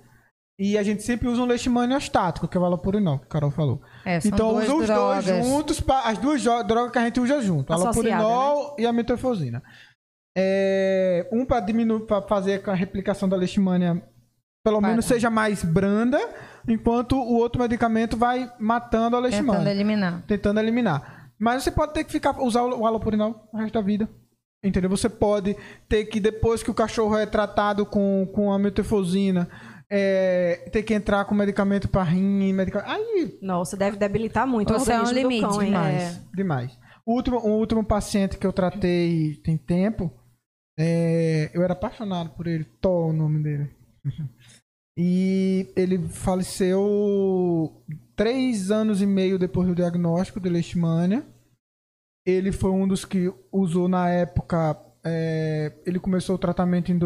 E a gente sempre usa um leishmaniostático, que é o valopurinol, que o Carol falou. É, então usa os drogas. dois juntos, as duas drogas que a gente usa junto. A valopurinol né? e a metofosina. É, um para diminuir, para fazer a replicação da leishmania pelo menos seja mais branda, enquanto o outro medicamento vai matando a leishmania. Tentando eliminar. Tentando eliminar. Mas você pode ter que ficar usar o halopurinol o resto da vida. Entendeu? Você pode ter que, depois que o cachorro é tratado com, com a metefosina, é, ter que entrar com medicamento para rim, medicamento... Aí... Nossa, deve debilitar muito Você o é um limite. Cão, demais, é. demais. O último, o último paciente que eu tratei tem tempo, é, eu era apaixonado por ele, Tó o nome dele. <laughs> e ele faleceu três anos e meio depois do diagnóstico de leishmania. Ele foi um dos que usou na época. É, ele começou o tratamento em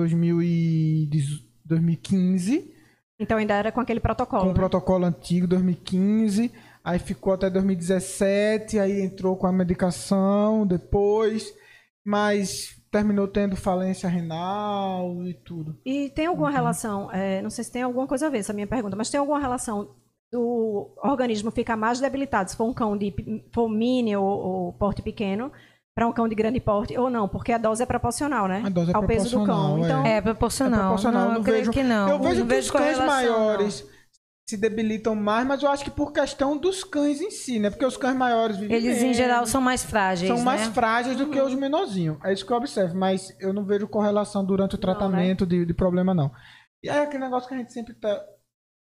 2015. Então ainda era com aquele protocolo. Com o né? protocolo antigo, 2015. Aí ficou até 2017. Aí entrou com a medicação depois. Mas terminou tendo falência renal e tudo. E tem alguma uhum. relação, é, não sei se tem alguma coisa a ver essa minha pergunta, mas tem alguma relação do organismo ficar mais debilitado se for um cão de for mini ou, ou porte pequeno para um cão de grande porte ou não, porque a dose é proporcional, né? A dose é ao peso do cão. É. Então, é proporcional. É proporcional. Não, eu, eu vejo, que não. Eu vejo não que vejo os cães maiores não. se debilitam mais, mas eu acho que por questão dos cães em si, né? Porque os cães maiores vivem Eles menos, em geral são mais frágeis, São né? mais frágeis do que os menorzinhos. É isso que eu observo, mas eu não vejo correlação durante o tratamento não, né? de, de problema não. E é aquele negócio que a gente sempre tá,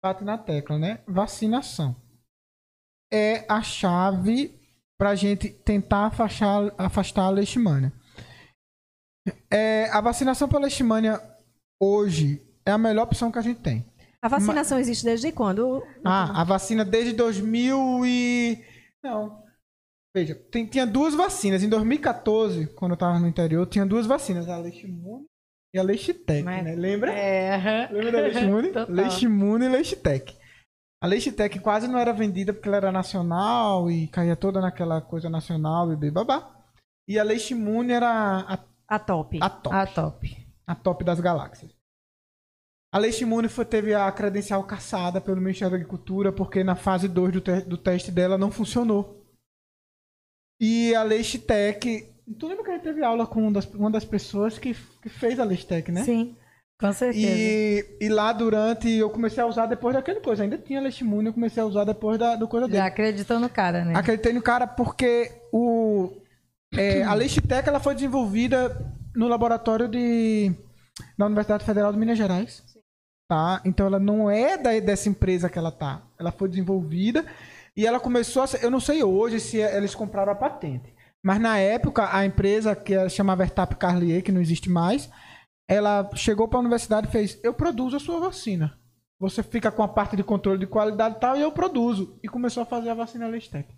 bate na tecla, né? Vacinação é a chave para a gente tentar afastar, afastar a leishmania. É, a vacinação pela leishmania hoje é a melhor opção que a gente tem. A vacinação Ma... existe desde quando? Ah, a vacina desde 2000 e... Não. Veja, tem, tinha duas vacinas. Em 2014, quando eu estava no interior, tinha duas vacinas. A Leishmune e a Leishtec, Mas... né? Lembra? É. Lembra da Leishmune? Leishmune <laughs> e Leishtec. A Leitec quase não era vendida porque ela era nacional e caía toda naquela coisa nacional e babá. E a Leishmune era a, a top. A top. A top. A top das galáxias. A Leishmune foi, teve a credencial caçada pelo Ministério da Agricultura porque na fase 2 do, te, do teste dela não funcionou. E a Leishtec... Tu lembra que a gente teve aula com uma das, uma das pessoas que, que fez a Leishtec, né? Sim. Com certeza. E, e lá durante. Eu comecei a usar depois daquele coisa. Ainda tinha leishmune, eu comecei a usar depois da, do coisa dele. Já acreditou no cara, né? Acreditei no cara porque o. É, a Leishtec ela foi desenvolvida no laboratório de, da Universidade Federal de Minas Gerais. Tá? Então ela não é da, dessa empresa que ela tá. Ela foi desenvolvida e ela começou a ser, Eu não sei hoje se eles compraram a patente. Mas na época, a empresa que chamava Vertap Carlier, que não existe mais, ela chegou para a universidade e fez: Eu produzo a sua vacina. Você fica com a parte de controle de qualidade e tal, e eu produzo. E começou a fazer a vacina Lestec.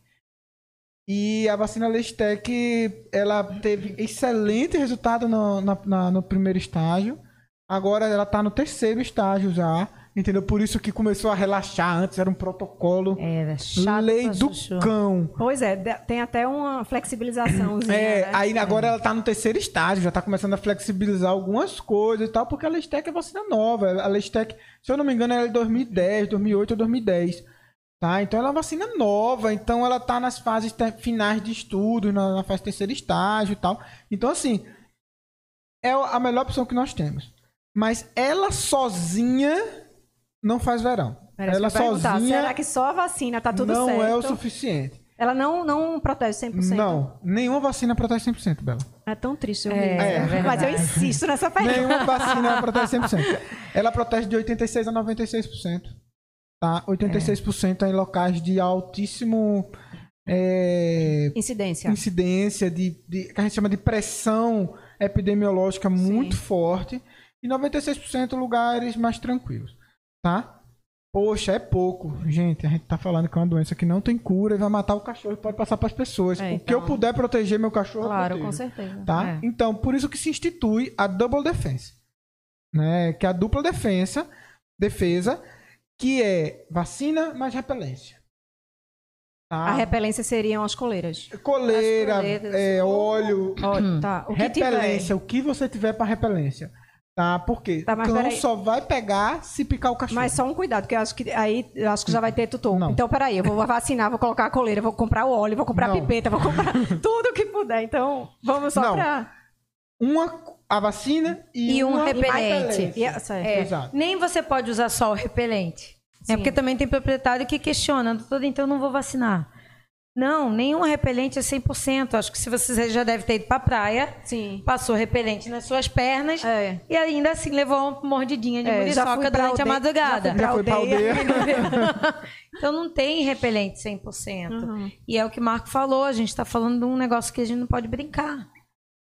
E a vacina Lestec, ela teve excelente resultado no, na, na, no primeiro estágio. Agora ela está no terceiro estágio já. Entendeu? Por isso que começou a relaxar. Antes era um protocolo. Era chato. Lei do cão. Pois é, tem até uma flexibilização. É, né? aí agora ela tá no terceiro estágio, já tá começando a flexibilizar algumas coisas e tal, porque a Lestec é vacina nova. A Lestec, se eu não me engano, ela é de 2010, 2008 ou 2010. Tá? Então ela é uma vacina nova, então ela tá nas fases finais de estudo, na, na fase terceiro estágio e tal. Então, assim, é a melhor opção que nós temos. Mas ela sozinha não faz verão. Era ela sozinha. Será que só a vacina tá tudo não certo? Não é o suficiente. Ela não, não protege 100%? Não, nenhuma vacina protege 100%, Bela. É tão triste eu é, é, Mas eu insisto nessa <laughs> pergunta. Nenhuma vacina protege 100%. Ela protege de 86% a 96%. Tá? 86% é. em locais de altíssimo... É, incidência. Incidência, de, de, que a gente chama de pressão epidemiológica muito Sim. forte. E 96% lugares mais tranquilos. Tá? Poxa, é pouco. Gente, a gente tá falando que é uma doença que não tem cura e vai matar o cachorro e pode passar para as pessoas. É, o então... que eu então. puder proteger meu cachorro, Claro, com certeza. Tá? É. Então, por isso que se institui a double defense. Né? Que é a dupla defesa, defesa, que é vacina mais repelência. Tá? A repelência seriam as coleiras. Coleira, as é, óleo, óleo tá. o repelência, o que você tiver para repelência. Tá? Porque tá, cão peraí. só vai pegar se picar o cachorro. Mas só um cuidado, que eu acho que aí eu acho que já vai ter tutor. Não. Então, peraí, eu vou vacinar, vou colocar a coleira, vou comprar o óleo, vou comprar não. a pipeta, vou comprar <laughs> tudo que puder. Então, vamos só não. pra. Uma a vacina e, e um repelente. E, é, nem você pode usar só o repelente. É porque também tem proprietário que questiona, doutor, então eu não vou vacinar. Não, nenhum repelente é 100%. Acho que se você já deve ter ido para a praia, Sim. passou repelente nas suas pernas é. e ainda assim levou uma mordidinha de é, muriçoca durante a madrugada. Já, foi pra aldeia. <laughs> então não tem repelente 100%. Uhum. E é o que o Marco falou, a gente está falando de um negócio que a gente não pode brincar.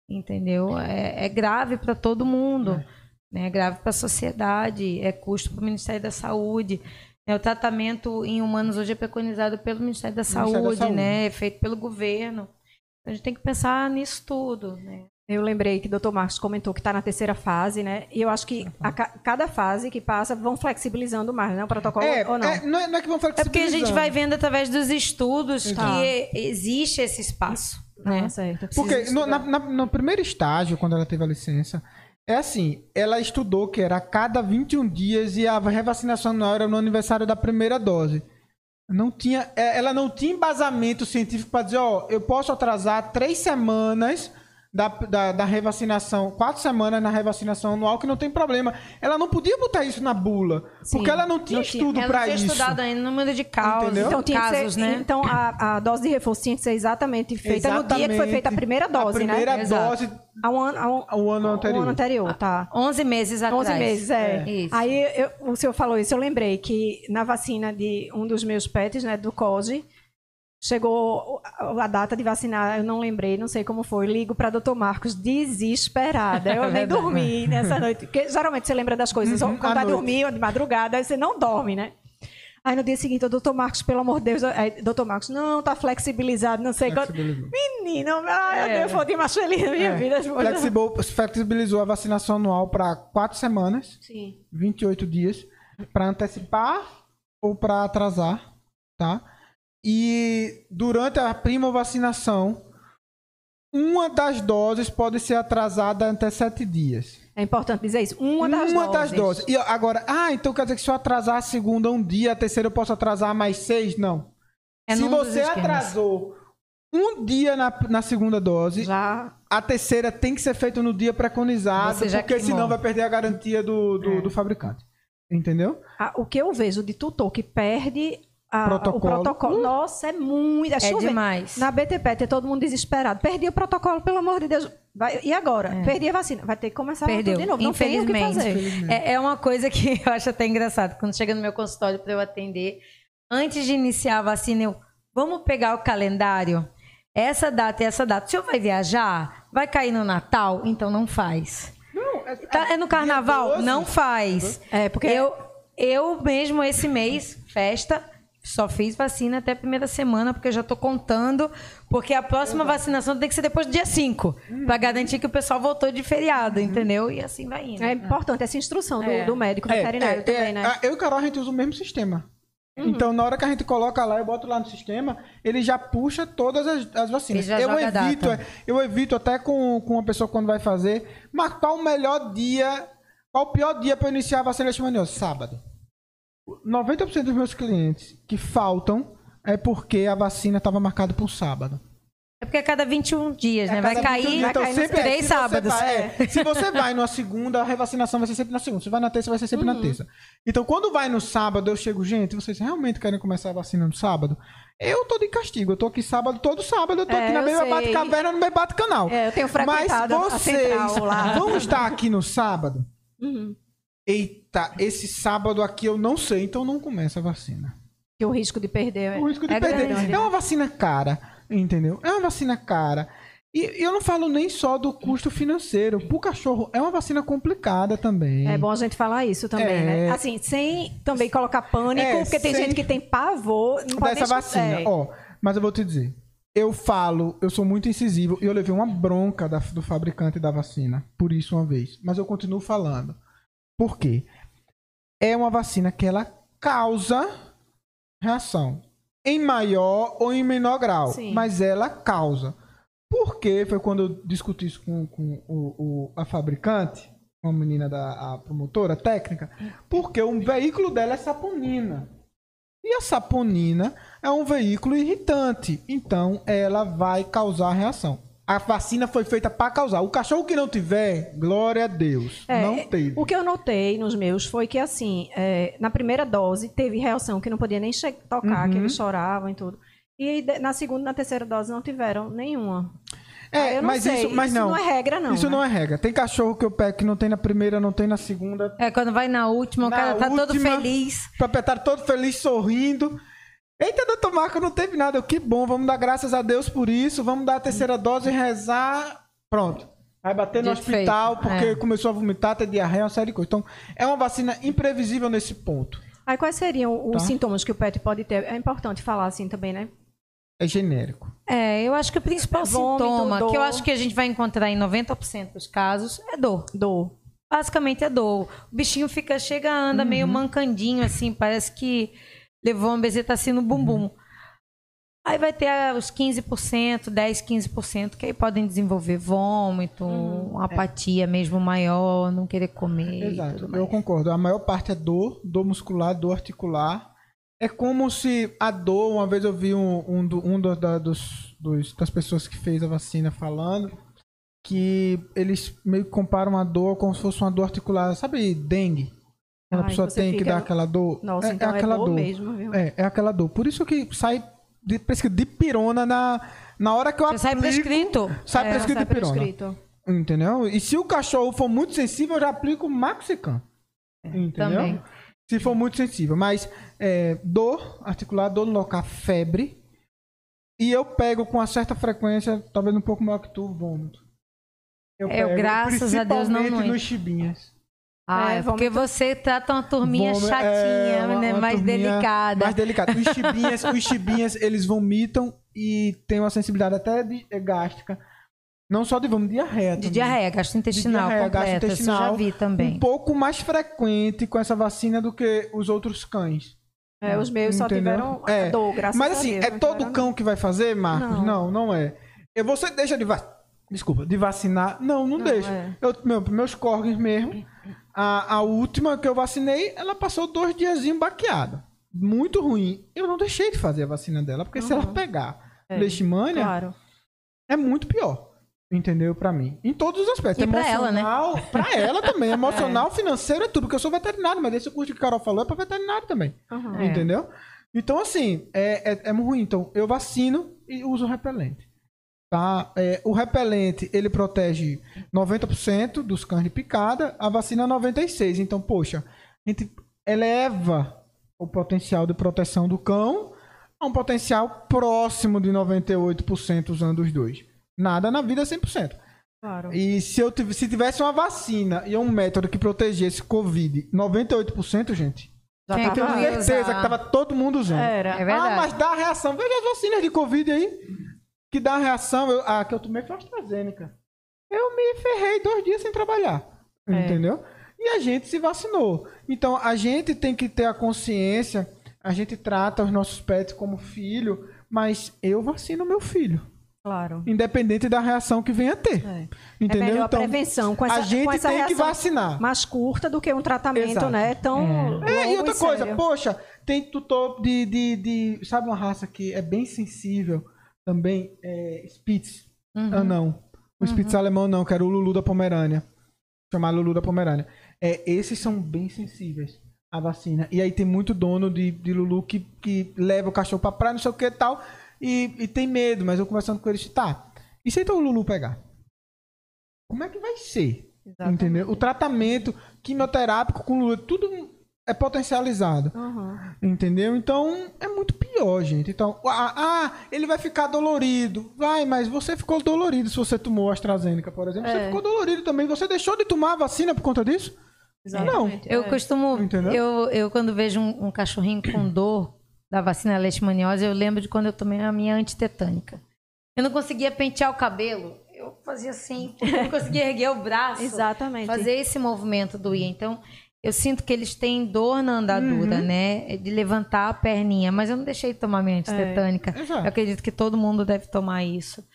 Entendeu? É, é grave para todo mundo. É. Né? É grave para a sociedade, é custo para o Ministério da Saúde. É, o tratamento em humanos hoje é preconizado pelo Ministério da, Saúde, Ministério da Saúde, né? É feito pelo governo. A gente tem que pensar nisso tudo, né? Eu lembrei que o Dr. Marcos comentou que está na terceira fase, né? E eu acho que a cada fase que passa vão flexibilizando mais, né? O protocolo é, ou não? É, não, é, não é que vão flexibilizando. É porque a gente vai vendo através dos estudos tá. que existe esse espaço. Né? Ah, certo. Porque no, na, na, no primeiro estágio, quando ela teve a licença, é assim, ela estudou que era a cada 21 dias e a revacinação anual era no aniversário da primeira dose. Não tinha, é, ela não tinha embasamento científico para dizer, ó, eu posso atrasar três semanas da, da, da, revacinação, quatro semanas na revacinação anual, que não tem problema. Ela não podia botar isso na bula, Sim, porque ela não tinha não estudo para isso. Ela tinha estudado ainda no número de causas, então, casos, ser, né? Então, a, a, dose de reforço tinha que ser exatamente feita exatamente. no dia que foi feita a primeira dose, a primeira né? dose a um, a um, ao ano anterior. ano anterior, tá. 11 meses atrás. 11 meses, é. é. Aí, eu, o senhor falou isso, eu lembrei que na vacina de um dos meus pets, né, do COSE, Chegou a data de vacinar, eu não lembrei, não sei como foi. Ligo para doutor Marcos, desesperada. Eu <laughs> nem dormi nessa noite. Porque geralmente você lembra das coisas uhum, quando vai dormir ou de madrugada, aí você não dorme, né? Aí no dia seguinte, o doutor Marcos, pelo amor de Deus, aí, doutor Marcos, não, tá flexibilizado, não sei quanto. Menino, ai, é. eu fui mais feliz na minha é. vida. Flexibilizou, flexibilizou a vacinação anual para quatro semanas, Sim. 28 dias, para antecipar ou para atrasar, tá? E durante a prima vacinação, uma das doses pode ser atrasada até sete dias. É importante dizer isso. Uma das uma doses. das doses. E agora, ah, então quer dizer que se eu atrasar a segunda um dia, a terceira eu posso atrasar mais seis? Não. É se você atrasou um dia na, na segunda dose, já... a terceira tem que ser feita no dia preconizado, porque queimou. senão vai perder a garantia do, do, é. do fabricante. Entendeu? Ah, o que eu vejo de tutor que perde a, protocolo. o protocolo. Uh, Nossa, é muito. É, é demais. Na BTP, todo mundo desesperado. Perdi o protocolo, pelo amor de Deus. Vai, e agora? É. Perdi a vacina. Vai ter que começar Perdeu. tudo de novo. Não Infelizmente. tem o que fazer. É, é uma coisa que <laughs> eu acho até engraçado. Quando chega no meu consultório para eu atender, antes de iniciar a vacina, eu. Vamos pegar o calendário? Essa data e essa data. O senhor vai viajar? Vai cair no Natal? Então não faz. Não, é, tá, é no carnaval? Não faz. É, porque. Eu, eu mesmo, esse mês, festa só fiz vacina até a primeira semana, porque eu já estou contando, porque a próxima vacinação tem que ser depois do dia 5, hum. para garantir que o pessoal voltou de feriado, entendeu? E assim vai indo. É importante essa instrução do, é. do médico é, veterinário é, também, é, né? Eu e o Carol, a gente usa o mesmo sistema. Uhum. Então, na hora que a gente coloca lá, eu boto lá no sistema, ele já puxa todas as, as vacinas. eu evito, eu evito até com, com uma pessoa quando vai fazer, marcar o melhor dia, qual o pior dia para iniciar a vacina leishmaniose? Sábado. 90% dos meus clientes que faltam é porque a vacina estava marcada para um sábado. É porque é cada 21 dias, É né? Vai cada 21 cair, dias, vai então cair sempre é, três se você sábados. vai- é, se você vai numa segunda, a revacinação vai ser sempre na segunda. Se vai na terça, vai ser sempre na terça. Então, quando vai no sábado, eu chego, gente, vocês realmente querem começar a vacina no sábado? Eu tô de castigo. Eu tô aqui sábado, todo sábado. Eu tô É, aqui na sei. Bate-Caverna, no meu Bate-Canal. É, eu tenho Mas frequentado a vocês central lá. vão estar aqui no sábado? Uhum. Eita, esse sábado aqui eu não sei, então não começa a vacina. Que o risco de perder O risco de é perder. grande. É uma vacina cara, entendeu? É uma vacina cara. E eu não falo nem só do custo financeiro. Pro cachorro é uma vacina complicada também. É bom a gente falar isso também, É. né? Assim, sem também colocar pânico, É, porque tem sem- gente que tem pavor. Não dessa vacina. é. Ó, mas eu vou te dizer. Eu falo, eu sou muito incisivo e eu levei uma bronca da- do fabricante da vacina por isso uma vez. Mas eu continuo falando. Por quê? É uma vacina que ela causa reação. Em maior ou em menor grau. Sim. Mas ela causa. Por quê? Foi quando eu discuti isso com, com o, o- a fabricante, uma menina da promotora técnica, porque o veículo dela é saponina. E a saponina é um veículo irritante, então ela vai causar reação. A vacina foi feita para causar. O cachorro que não tiver, glória a Deus, É, não teve. O que eu notei nos meus foi que, assim, é, na primeira dose teve reação que não podia nem tocar, Uhum. que eles choravam e tudo. E na segunda e na terceira dose não tiveram nenhuma. É, Ah, eu não mas sei. isso, mas não. é regra, não. isso né? não é regra. Tem cachorro que eu pego que não tem na primeira, não tem na segunda. É, quando vai na última, o Na cara tá todo última- feliz. Proprietário todo feliz, sorrindo. Eita, doutor Marco, não teve nada. Eu, Que bom, vamos dar graças a Deus por isso. Vamos dar a terceira dose e rezar. Pronto. Vai bater no hospital feito, porque é. começou a vomitar, ter diarreia, uma série de coisas. Então, é uma vacina imprevisível nesse ponto. Aí quais seriam os Tá. sintomas que o pet pode ter? É importante falar assim também, né? É genérico. É, eu acho que o principal Vômito, sintoma dor. que eu acho que a gente vai encontrar em 90% dos casos é dor. Dor. Basicamente é dor. O bichinho fica, chega, anda meio Uhum. mancandinho, assim, parece que levou uma bezetacina no bumbum. Uhum. Aí vai ter ah, os 15%, 10, 15%, que aí podem desenvolver vômito, Uhum. uma apatia mesmo maior, não querer comer. Exato, eu concordo. A maior parte é dor, dor muscular, dor articular. É como se a dor, uma vez eu vi um, um, do- um do- da- dos, dos- das pessoas que fez a vacina falando que eles meio que comparam a dor como se fosse uma dor articular. Sabe dengue? A pessoa tem que dar aquela dor. Nossa, é, então é é, aquela dor, dor. mesmo, viu? É, é aquela dor. Por isso que sai de, prescrito de pirona na, na hora que eu Você sai aplico, prescrito. Sai É, prescrito sai de pirona. prescrito. Entendeu? E se o cachorro for muito sensível, eu já aplico Maxican. Entendeu? também. Se for muito sensível. Mas é, dor articular, dor no local, febre. E eu pego com uma certa frequência, talvez um pouco maior que tu, vômito. Eu Eu, graças a Deus, não não nos chibinhas. Ah, É, é porque vômito- você trata uma turminha Vômito- chatinha, é, uma- né? uma mais delicada. Mais delicada. Os chibinhas, os chibinhas, eles vomitam e tem uma sensibilidade até de é, gástrica. Não só de vômito, diarreia De também. diarreia, gastrointestinal De diarreia, completa. Isso eu já gastrointestinal, vi também. Um pouco mais frequente com essa vacina do que os outros cães. É, os meus só Entendeu? tiveram É. dor, graças Mas a assim, Deus. é não todo tiveram cão que vai fazer, Marcos? Não. Não, não, é. E você deixa de vacinar. Desculpa, de vacinar? Não, não, Não, deixa. é. Eu, meu, meus corgis mesmo, a, a última que eu vacinei, ela passou dois diazinhos baqueada. Muito ruim. Eu não deixei de fazer a vacina dela, porque se Uhum. ela pegar É, leishmania, Claro. é muito pior. Entendeu? Pra mim. Em todos os aspectos. E pra ela, né? Emocional, pra ela também. <laughs> Emocional, financeiro é tudo. Porque eu sou veterinário, mas esse curso que a Carol falou é pra veterinário também. Uhum. É. Entendeu? Então, assim, é, é, é muito ruim. Então, eu vacino e uso repelente. Tá? É, o repelente, ele protege 90% dos cães de picada, a vacina é 96%. Então, poxa, a gente eleva o potencial de proteção do cão a um potencial próximo de 98% usando os dois. Nada na vida é 100%. Claro. E se, eu tiv- se tivesse uma vacina e um método que protegesse Covid 98%, gente, Já Quem é eu tenho certeza usar? que tava todo mundo usando. Era. É verdade. Ah, mas dá reação. Veja as vacinas de Covid aí. Que dá reação. Eu, a que eu tomei foi a AstraZeneca. Eu me ferrei dois dias sem trabalhar. É. Entendeu? E a gente se vacinou. Então, a gente tem que ter a consciência. A gente trata os nossos pets como filho. Mas eu vacino meu filho. Claro. Independente da reação que venha a ter. É. Entendeu? É melhor então, a prevenção com essa, a gente essa tem que vacinar. mais curta do que um tratamento, Exato. né? Tão longo É, e outra coisa, sério. poxa, tem tutor de, de, de. Sabe uma raça que é bem sensível? Também é, Spitz, uhum. anão. O Spitz uhum. alemão não, que era o Lulu da Pomerânia. Chamado Lulu da Pomerânia. É, esses são bem sensíveis à vacina. E aí tem muito dono de, de Lulu que, que leva o cachorro pra praia, não sei o que e tal, e, e tem medo, mas eu conversando com eles, tá, e se então o Lulu pegar? Como é que vai ser? Exatamente. Entendeu? O tratamento quimioterápico com Lulu, tudo é potencializado. Uhum. Entendeu? Então é muito pior, gente. Então, ah, ah, ele vai ficar dolorido. Vai, mas você ficou dolorido se você tomou AstraZeneca, por exemplo. É. Você ficou dolorido também. Você deixou de tomar a vacina por conta disso? Exatamente. Não. Eu é. costumo. Eu, eu, quando vejo um, um, cachorrinho com <clears throat> dor da vacina leishmaniose, eu lembro de quando eu tomei a minha antitetânica. Eu não conseguia pentear o cabelo. Eu fazia assim, <laughs> eu não conseguia erguer o braço. Exatamente. Fazer esse movimento doía. Então, eu sinto que eles têm dor na andadura, uhum. né? De levantar a perninha, mas eu não deixei de tomar minha antitetânica. É, eu acredito que todo mundo deve tomar isso.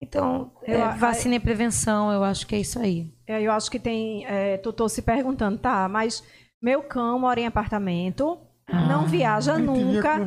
Então, eu, é, vacina e prevenção, eu acho que é isso aí. É, eu acho que tem. É, tutor se perguntando, tá, mas meu cão mora em apartamento, ah, não viaja nunca.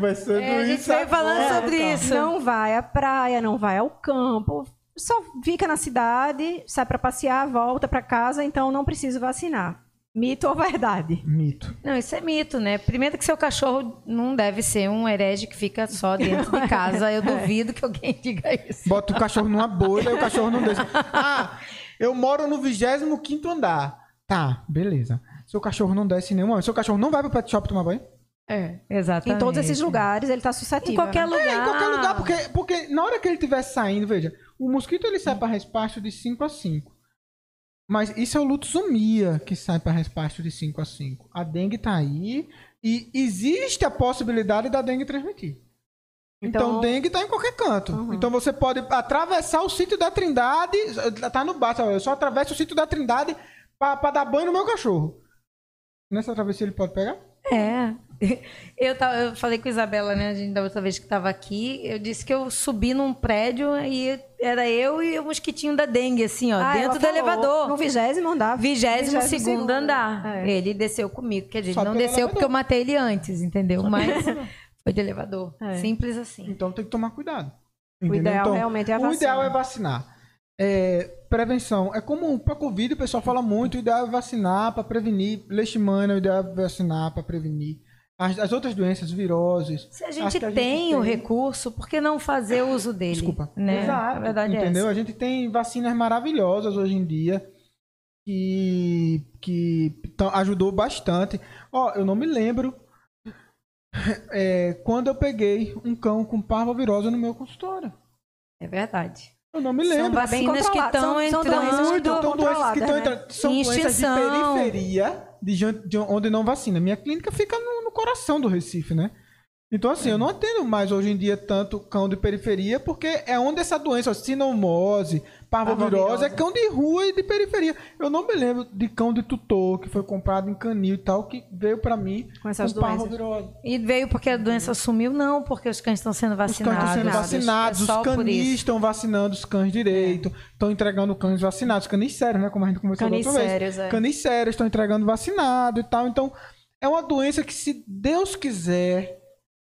É, a gente veio falando sobre isso. Não vai à praia, não vai ao campo, só fica na cidade, sai para passear, volta para casa, então não precisa vacinar. Mito ou verdade? Mito. Não, isso é mito, né? Primeiro que seu cachorro não deve ser um herege que fica só dentro de casa. Eu <laughs> duvido que alguém diga isso. Bota o cachorro numa bolha e o cachorro não deixa. Ah, eu moro no 25 andar. Tá, beleza. Seu cachorro não desce nenhuma. Seu cachorro não vai pro pet shop tomar banho? É, exatamente. Em todos esses lugares ele tá suscetível. Em qualquer né? lugar. É, em qualquer lugar, porque, porque na hora que ele estiver saindo, veja, o mosquito ele sai para respasto de 5 a 5. Mas isso é o lutzumia que sai para respasto de 5 a 5. A dengue está aí e existe a possibilidade da dengue transmitir. Então, então dengue está em qualquer canto. Uhum. Então você pode atravessar o sítio da Trindade, tá no bar, eu só atravesso o sítio da Trindade para dar banho no meu cachorro. Nessa travessia ele pode pegar? É. Eu, tava, eu falei com a Isabela, né, a gente, da outra vez que estava aqui, eu disse que eu subi num prédio e era eu e o mosquitinho da dengue, assim, ó, ah, dentro do elevador. No vigésimo andar. Vigésimo segundo andar. É. Ele desceu comigo, quer dizer, Só não desceu elevador. porque eu matei ele antes, entendeu? Só Mas foi de elevador. É. Simples assim. Então tem que tomar cuidado. Entendeu? O ideal então, realmente é a vacina. O ideal é vacinar. É, prevenção. É como para Covid, o pessoal fala muito, o ideal é vacinar para prevenir. Leishmania, o ideal é vacinar para prevenir. As, as, outras doenças, viroses. Se a gente, a tem gente o tem... recurso, por que não fazer uso dele? Desculpa. Né? Exato. A verdade é entendeu? É a gente tem vacinas maravilhosas hoje em dia que, que ajudou bastante. Ó, eu não me lembro é, quando eu peguei um cão com parvovirose no meu consultório. É verdade. Eu não me lembro. São vacinas que estão entrando. São doenças, doenças que estão entrando. São doenças de periferia de, de onde não vacina. Minha clínica fica no coração do Recife, né? Então, assim, eu não atendo mais hoje em dia tanto cão de periferia, porque é onde essa doença, sinomose, parvovirose, é cão de rua e de periferia. Eu não me lembro de cão de tutor que foi comprado em canil e tal, que veio para mim com essas com doenças. Parvovirose. E veio porque a doença sumiu? Não, porque os cães estão sendo vacinados. Os cães estão sendo vacinados, é os canis estão vacinando os cães direito, estão é. entregando cães vacinados, canis sérios, né? Como a gente conversou canis outra sérios, vez. É. Canis sérios estão entregando vacinado e tal. Então, é uma doença que, se Deus quiser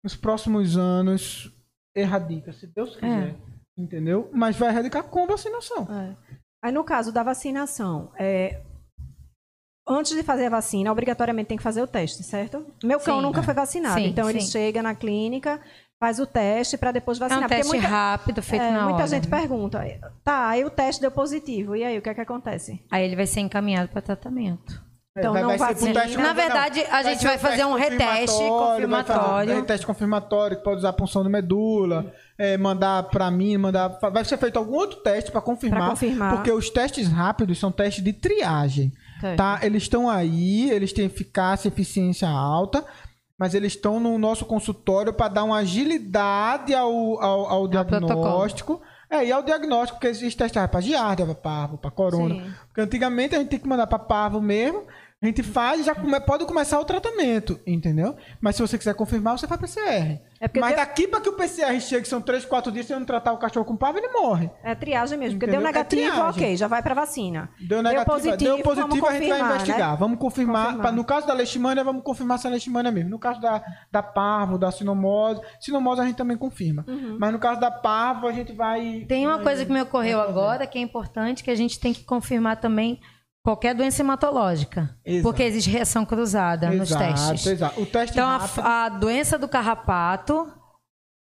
nos próximos anos erradica, se Deus é. quiser. É. Entendeu? Mas vai erradicar com vacinação. É. Aí no caso da vacinação, é, antes de fazer a vacina, obrigatoriamente tem que fazer o teste, certo? Meu cão sim, nunca foi vacinado, sim, então sim. ele chega na clínica, faz o teste para depois vacinar. É um teste muita, rápido, feito é, na muita hora. Muita gente né? pergunta, tá, aí o teste deu positivo, e aí o que é que acontece? Aí ele vai ser encaminhado para tratamento. Então vai, não vai teste, Na verdade, a gente vai, vai fazer um reteste confirmatório. Um reteste confirmatório que pode usar a punção de medula, é, mandar para mim, mandar. Vai ser feito algum outro teste para confirmar, confirmar, Porque os testes rápidos são testes de triagem. Tá? Eles estão aí, eles têm eficácia e eficiência alta, mas eles estão no nosso consultório para dar uma agilidade ao, ao, ao diagnóstico. É, e ao diagnóstico, porque existe testes para giardia, para parvo, para corona. Sim. Porque antigamente a gente tinha que mandar para parvo mesmo A gente faz e já come, pode começar o tratamento, entendeu? Mas se você quiser confirmar, você faz PCR. É Mas deu... daqui para que o PCR chegue, são 3, 4 dias, se você não tratar o cachorro com pavo, ele morre. É triagem mesmo, porque entendeu? deu é negativo, é ok, já vai para vacina. Deu negativo, deu positivo, deu positivo a gente vai investigar. Né? Vamos confirmar, confirmar. Pra, no caso da leishmania, vamos confirmar se é leishmania mesmo. No caso da, da parvo, da sinomose, sinomose a gente também confirma. Uhum. Mas no caso da parvo, a gente vai... Tem uma vai, coisa que me ocorreu agora, que é importante, que a gente tem que confirmar também Qualquer doença hematológica. Exato. Porque existe reação cruzada exato, nos testes. Exato. O teste então, a, a, doença do carrapato,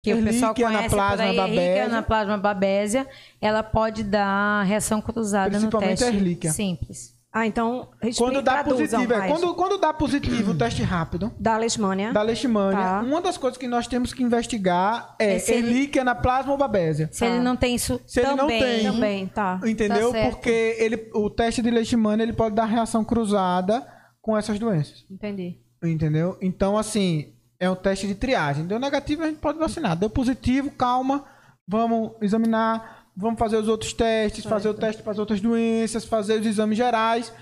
que o pessoal conhece por aí, Erlichia anaplasma babésia, ela pode dar reação cruzada no teste. Erlichia. Simples. Ah, então quando dá positivo, é, quando, quando dá positivo o teste rápido da leishmania, da leishmania, tá. uma das coisas que nós temos que investigar é, é Ehrlichia na plasma ou babésia. Se tá. ele não tem isso se também, ele não tem, também, tá. Entendeu? Tá Porque ele, o teste de leishmania ele pode dar reação cruzada com essas doenças. Entendi. Entendeu? Então assim, é um teste de triagem. Deu negativo, a gente pode vacinar. Deu positivo, calma, vamos examinar vamos fazer os outros testes, fazer o teste para as outras doenças, fazer os exames gerais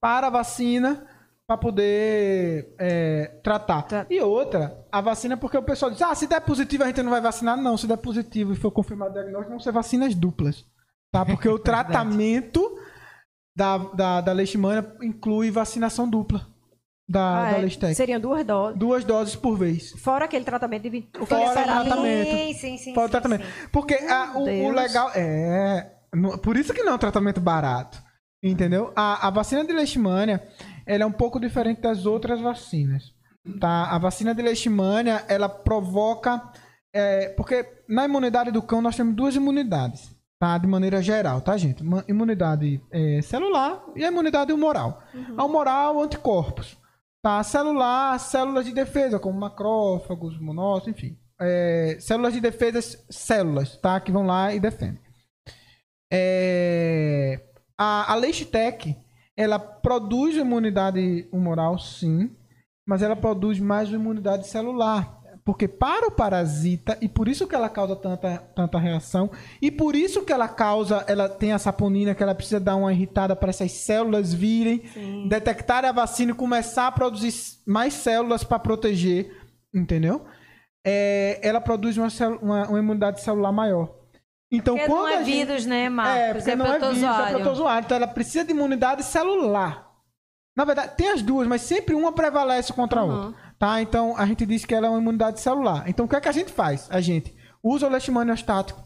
para a vacina para poder é, tratar. Tá. E outra, a vacina, porque o pessoal diz, ah, se der positivo a gente não vai vacinar. Não, se der positivo e for confirmado o diagnóstico, vão ser vacinas duplas. Tá? Porque o <laughs> tratamento da, da, da leishmania inclui vacinação dupla da, ah, da é. Lestec. Seriam duas doses. Duas doses por vez. Fora aquele tratamento de 20... o Fora o tratamento. Sim, sim, sim. Fora o tratamento. Sim. Porque a, o, o, legal é. Por isso que não é um tratamento barato. Entendeu? A, a vacina de leishmania ela é um pouco diferente das outras vacinas. Tá? A vacina de leishmania ela provoca. É, porque na imunidade do cão nós temos duas imunidades. Tá? De maneira geral, tá, gente? Uma imunidade é, celular e a imunidade humoral. Uhum. A humoral, anticorpos. Tá, celular, células de defesa, como macrófagos, monócitos, enfim. É, células de defesa, células, tá? Que vão lá e defendem. É, a, a Leishtec, ela produz imunidade humoral, sim, mas ela produz mais imunidade celular. Porque para o parasita, e por isso que ela causa tanta, tanta reação, e por isso que ela causa, ela tem a saponina, que ela precisa dar uma irritada para essas células virem, Sim. detectar a vacina e começar a produzir mais células para proteger, entendeu? É, ela produz uma, uma, uma, imunidade celular maior. Então, porque quando não é gente... vírus, né, Marcos? É, porque é não protozoário. é vírus, é protozoário. Então, ela precisa de imunidade celular. Na verdade, tem as duas, mas sempre uma prevalece contra a outra. Tá? Então, a gente diz que ela é uma imunidade celular. Então, o que é que a gente faz? A gente usa o leishmaniostático,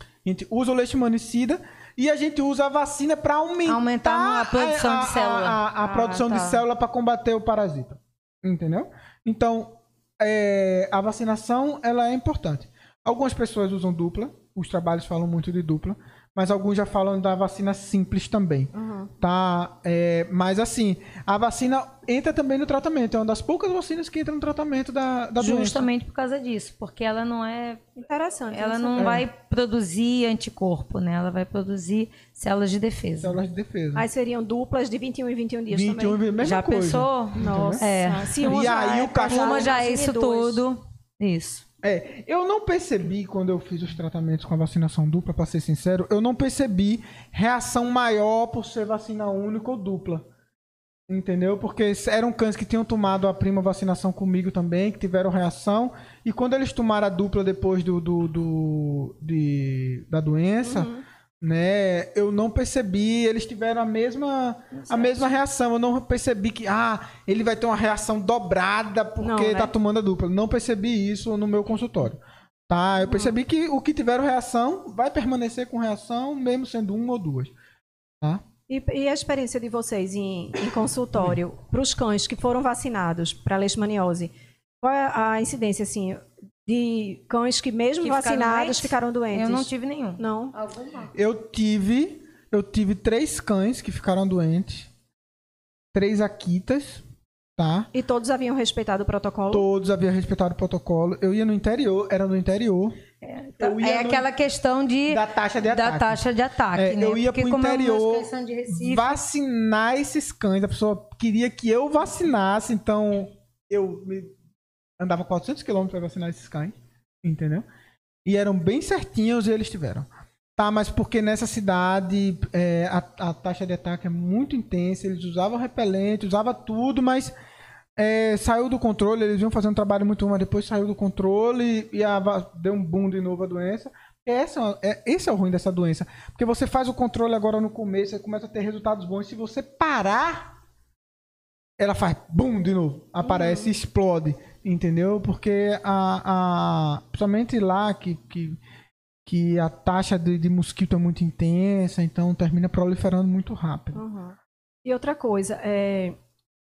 a gente usa o leishmanicida e a gente usa a vacina para aumentar, aumentar a produção a, de célula. A, a, a ah, produção tá. de célula para combater o parasita. Entendeu? Então, é, a vacinação ela é importante. Algumas pessoas usam dupla, os trabalhos falam muito de dupla mas alguns já falam da vacina simples também. Uhum. Tá? É, mas assim, a vacina entra também no tratamento. É uma das poucas vacinas que entra no tratamento da, da doença. Justamente por causa disso, porque ela não é. Interessante. Ela não é. vai produzir anticorpo, né? Ela vai produzir células de defesa. Células de defesa. Aí seriam duplas de 21 e 21 dias 21 também. Mesma já coisa. pensou? Nossa. É. Se uma e aí é, o cachorro. Uma já é isso tudo. Isso. É, eu não percebi quando eu fiz os tratamentos com a vacinação dupla, para ser sincero, eu não percebi reação maior por ser vacina única ou dupla. Entendeu? Porque eram cães que tinham tomado a prima vacinação comigo também, que tiveram reação. E quando eles tomaram a dupla depois do, do, do de, da doença, uhum né? Eu não percebi, eles tiveram a mesma a mesma reação. Eu não percebi que ah, ele vai ter uma reação dobrada porque não, né? tá tomando a dupla. Não percebi isso no meu consultório. Tá? Eu percebi que o que tiveram reação vai permanecer com reação mesmo sendo uma ou duas. Tá? E, e a experiência de vocês em, em consultório para os cães que foram vacinados para leishmaniose? Qual é a incidência assim? De cães que mesmo que vacinados ficaram doentes? Eu não tive nenhum. Não. Alguma? Eu tive, eu tive três cães que ficaram doentes, três aquitas, tá? E todos haviam respeitado o protocolo? Todos haviam respeitado o protocolo. Eu ia no interior, era no interior. É, é no, aquela questão de da taxa de ataque. Da taxa de ataque, é, né? Eu ia Porque pro interior Recife... vacinar esses cães. A pessoa queria que eu vacinasse, então eu me andava 400 km para vacinar esses cães, entendeu? E eram bem certinhos e eles tiveram. Tá, mas porque nessa cidade é, a, a, taxa de ataque é muito intensa, eles usavam repelente, usavam tudo, mas é, saiu do controle, eles iam fazer um trabalho muito bom, mas depois saiu do controle e a, deu um boom de novo a doença. Essa, é, esse é o ruim dessa doença. Porque você faz o controle agora no começo, você começa a ter resultados bons. Se você parar, ela faz boom de novo. Aparece uhum. explode. Entendeu? Porque a, a, principalmente lá que, que, que a taxa de, de mosquito é muito intensa, então termina proliferando muito rápido. Uhum. E outra coisa, é,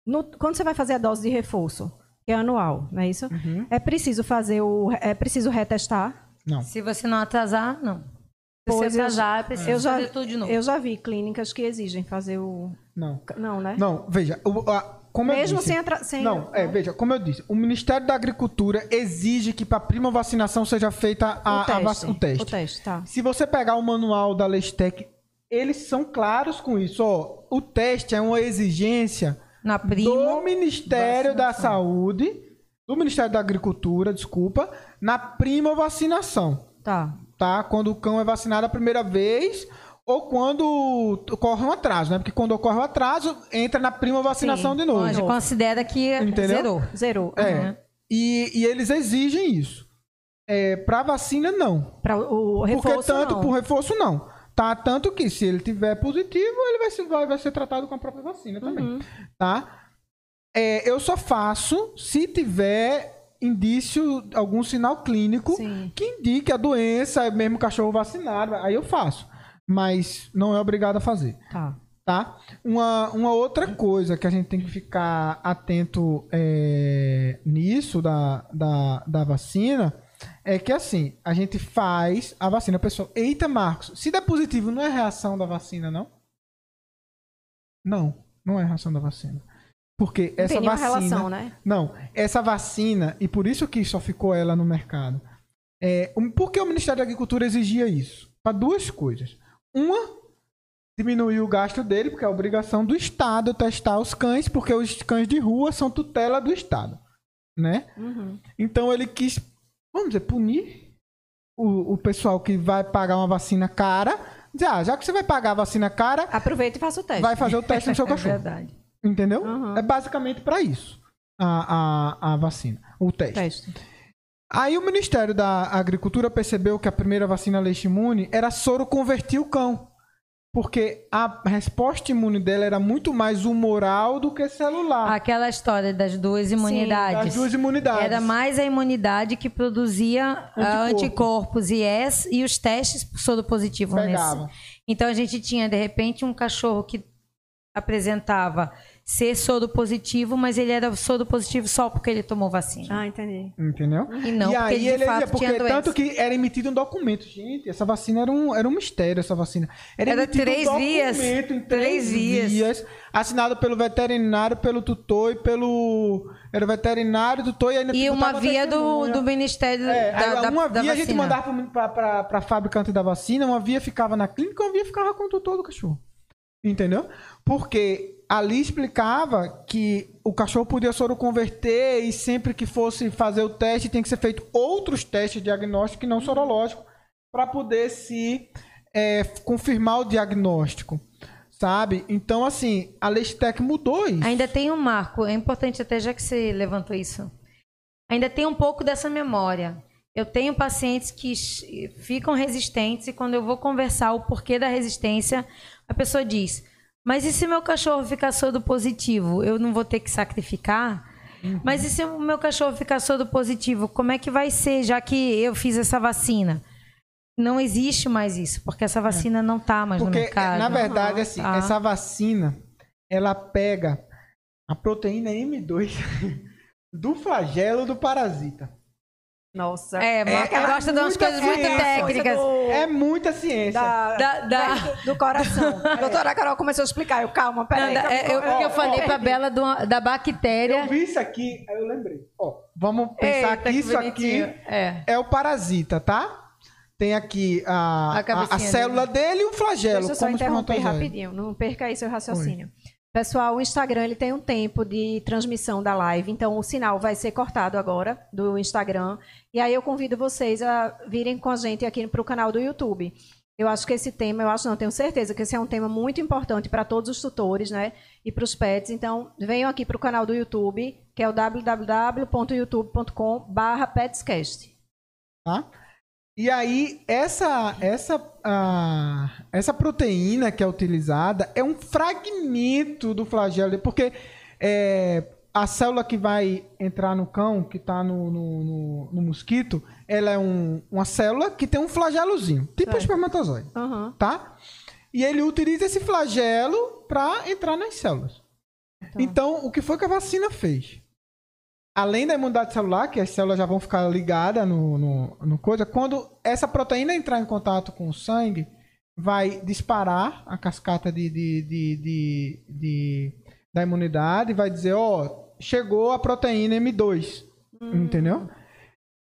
no, quando você vai fazer a dose de reforço, que é anual, não é isso? Uhum. É preciso fazer o. É preciso retestar não. Se você não atrasar, não. Se pois atrasar, eu, precisa eu já, fazer tudo de novo. Eu já vi clínicas que exigem fazer o. Não. Não, né? Não, veja. O, a, como Mesmo disse, sem, atra... sem. Não, é, veja, como eu disse, o Ministério da Agricultura exige que para a prima vacinação seja feita a, o, teste. A, o teste. O teste, tá. Se você pegar o manual da Lestec, eles são claros com isso. Ó, o teste é uma exigência do Ministério vacinação. da Saúde, do Ministério da Agricultura, desculpa, na prima vacinação. Tá. Tá? Quando o cão é vacinado a primeira vez ou quando ocorre um atraso, né? Porque quando ocorre um atraso, entra na prima vacinação Sim. de novo. A gente considera que Entendeu? zerou. Zerou. É. Uhum. E, e eles exigem isso. É, para vacina, não. Para o reforço, Porque tanto para o reforço, não. Tá? Tanto que se ele tiver positivo, ele vai ser, vai, vai ser tratado com a própria vacina também. Uhum. Tá? É, eu só faço se tiver indício, algum sinal clínico Sim. que indique a doença, mesmo cachorro vacinado, aí eu faço. Mas não é obrigado a fazer. Tá. Tá? Uma, uma outra coisa que a gente tem que ficar atento é, nisso da, da, da vacina é que assim, a gente faz a vacina. Pessoal, eita, Marcos, se der positivo, não é reação da vacina, não? Não, não é reação da vacina. Porque essa vacina. Relação, né? Não, essa vacina, e por isso que só ficou ela no mercado. É, por que o Ministério da Agricultura exigia isso? Para duas coisas. Uma, diminuir o gasto dele, porque é obrigação do Estado testar os cães, porque os cães de rua são tutela do Estado. Né? Uhum. Então ele quis, vamos dizer, punir o, o pessoal que vai pagar uma vacina cara. Dizer, ah, já que você vai pagar a vacina cara. Aproveita e faça o teste. Vai fazer o teste no seu <laughs> cachorro. É verdade. Entendeu? Uhum. É basicamente para isso a, a, a vacina, o teste. teste. Aí o Ministério da Agricultura percebeu que a primeira vacina leite imune era soro convertir o cão. Porque a resposta imune dela era muito mais humoral do que celular. Aquela história das duas imunidades. Sim, das duas imunidades. Era mais a imunidade que produzia ah, Anticorpo. anticorpos e, S, e os testes soro positivo Pegava. nesse. Então a gente tinha, de repente, um cachorro que apresentava ser soro positivo, mas ele era soro positivo só porque ele tomou vacina. Ah, entendi. Entendeu? E não e porque aí ele, de fato porque tinha tanto que era emitido um documento, gente, essa vacina era um, era um mistério essa vacina. Era, era três um vias, em três, três vias. vias, assinado pelo veterinário, pelo tutor e pelo era o veterinário, tutor e ainda E uma via do, do Ministério é, da, uma da, via da a gente mandava para a fabricante da vacina, uma via ficava na clínica, uma via ficava com o tutor do cachorro. Entendeu? Porque ali explicava que o cachorro podia soro converter e sempre que fosse fazer o teste tem que ser feito outros testes diagnósticos que não sorológicos para poder se é, confirmar o diagnóstico. Sabe? Então, assim, a Leistec mudou isso. Ainda tem um marco, é importante até já que você levantou isso. Ainda tem um pouco dessa memória. Eu tenho pacientes que ficam resistentes e quando eu vou conversar o porquê da resistência, a pessoa diz: mas e se meu cachorro ficar sordo positivo? Eu não vou ter que sacrificar? Uhum. Mas e se o meu cachorro ficar sordo positivo? Como é que vai ser, já que eu fiz essa vacina? Não existe mais isso, porque essa vacina é. não está mais porque, no mercado. Na verdade, assim, tá. essa vacina, ela pega a proteína M2 <laughs> do flagelo do parasita. Nossa. É, é ela gosta de umas coisas muito técnicas. Do, é muita ciência. Da, da, da, do coração. A <laughs> doutora Carol começou a explicar. Eu, calma, peraí. É, eu, eu falei ó, pra Bela do, da bactéria. Eu vi isso aqui, aí eu lembrei. Ó, vamos pensar Eita, que isso aqui é. é o parasita, tá? Tem aqui a, a, a, a célula dele. dele e o flagelo. Deixa eu só interromper rapidinho. Não perca aí seu raciocínio. Oi. Pessoal, o Instagram ele tem um tempo de transmissão da live, então o sinal vai ser cortado agora do Instagram. E aí eu convido vocês a virem com a gente aqui para o canal do YouTube. Eu acho que esse tema, eu acho não, tenho certeza que esse é um tema muito importante para todos os tutores, né? E para os pets. Então, venham aqui para o canal do YouTube, que é o www.youtube.com/petscast. Tá? E aí, essa, essa, essa proteína que é utilizada é um fragmento do flagelo, porque é, a célula que vai entrar no cão, que está no, no, no, no, mosquito, ela é um, uma célula que tem um flagelozinho, tipo um espermatozoide, uhum. tá? E ele utiliza esse flagelo para entrar nas células. Então. então, o que foi que a vacina fez? Além da imunidade celular, que as células já vão ficar ligadas no, no, no coisa, quando essa proteína entrar em contato com o sangue, vai disparar a cascata de, de, de, de, de da imunidade e vai dizer, ó, oh, chegou a proteína M2. Hum. Entendeu?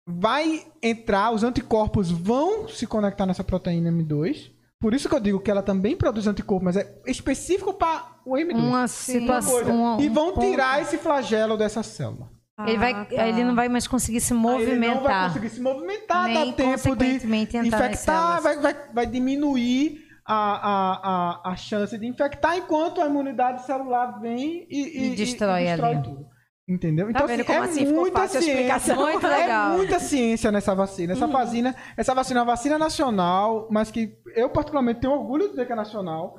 Vai entrar, os anticorpos vão se conectar nessa proteína M2. Por isso que eu digo que ela também produz anticorpos, mas é específico para o M2. Uma situação. e vão tirar esse flagelo dessa célula. Ele, vai, ah, tá. ele não vai mais conseguir se movimentar. Aí ele não vai conseguir se movimentar, Nem dá tempo de infectar, vai, vai, vai diminuir a, a, a, a chance de infectar enquanto a imunidade celular vem e, e, e destrói, e, destrói tudo. Entendeu? Tá então, assim, é assim, muita ciência. <laughs> Muito legal. É muita ciência nessa vacina. Essa uhum. vacina, essa vacina é uma vacina nacional, mas que eu particularmente tenho orgulho de dizer que é nacional.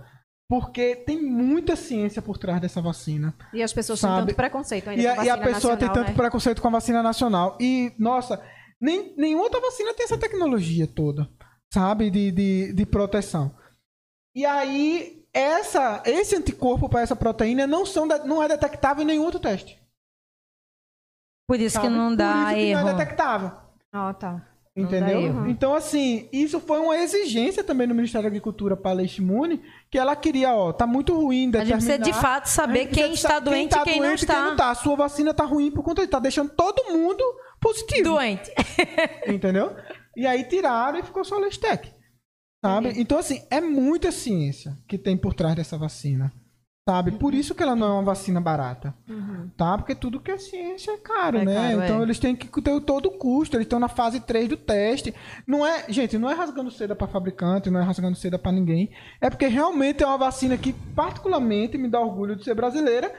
Porque tem muita ciência por trás dessa vacina. E as pessoas sabe? têm tanto preconceito ainda e a, com a E a pessoa nacional, tem tanto né? preconceito com a vacina nacional. E, nossa, nem, nenhuma outra vacina tem essa tecnologia toda, sabe? De, de, de proteção. E aí, essa, esse anticorpo para essa proteína não, são, não é detectável em nenhum outro teste. Por isso sabe? que não dá Por isso que erro. não é detectável. Ah, oh, tá. Entendeu? Então, assim, isso foi uma exigência também no Ministério da Agricultura para a Leishmune, que ela queria, ó, tá muito ruim determinar... A gente precisa de fato saber quem está doente e quem, não está. Quem não tá. A sua vacina tá ruim por conta de tá deixando todo mundo positivo. Doente. <laughs> Entendeu? E aí tiraram e ficou só a Leistec. Sabe? Então, assim, é muita ciência que tem por trás dessa vacina. Sabe? Por isso que ela não é uma vacina barata. Uhum. Tá? Porque tudo que é ciência é caro, é né? Caro, então é. eles têm que ter todo o custo. Eles estão na fase 3 do teste. Não é, gente, não é rasgando seda para fabricante, não é rasgando seda para ninguém. É porque realmente é uma vacina que particularmente me dá orgulho de ser brasileira,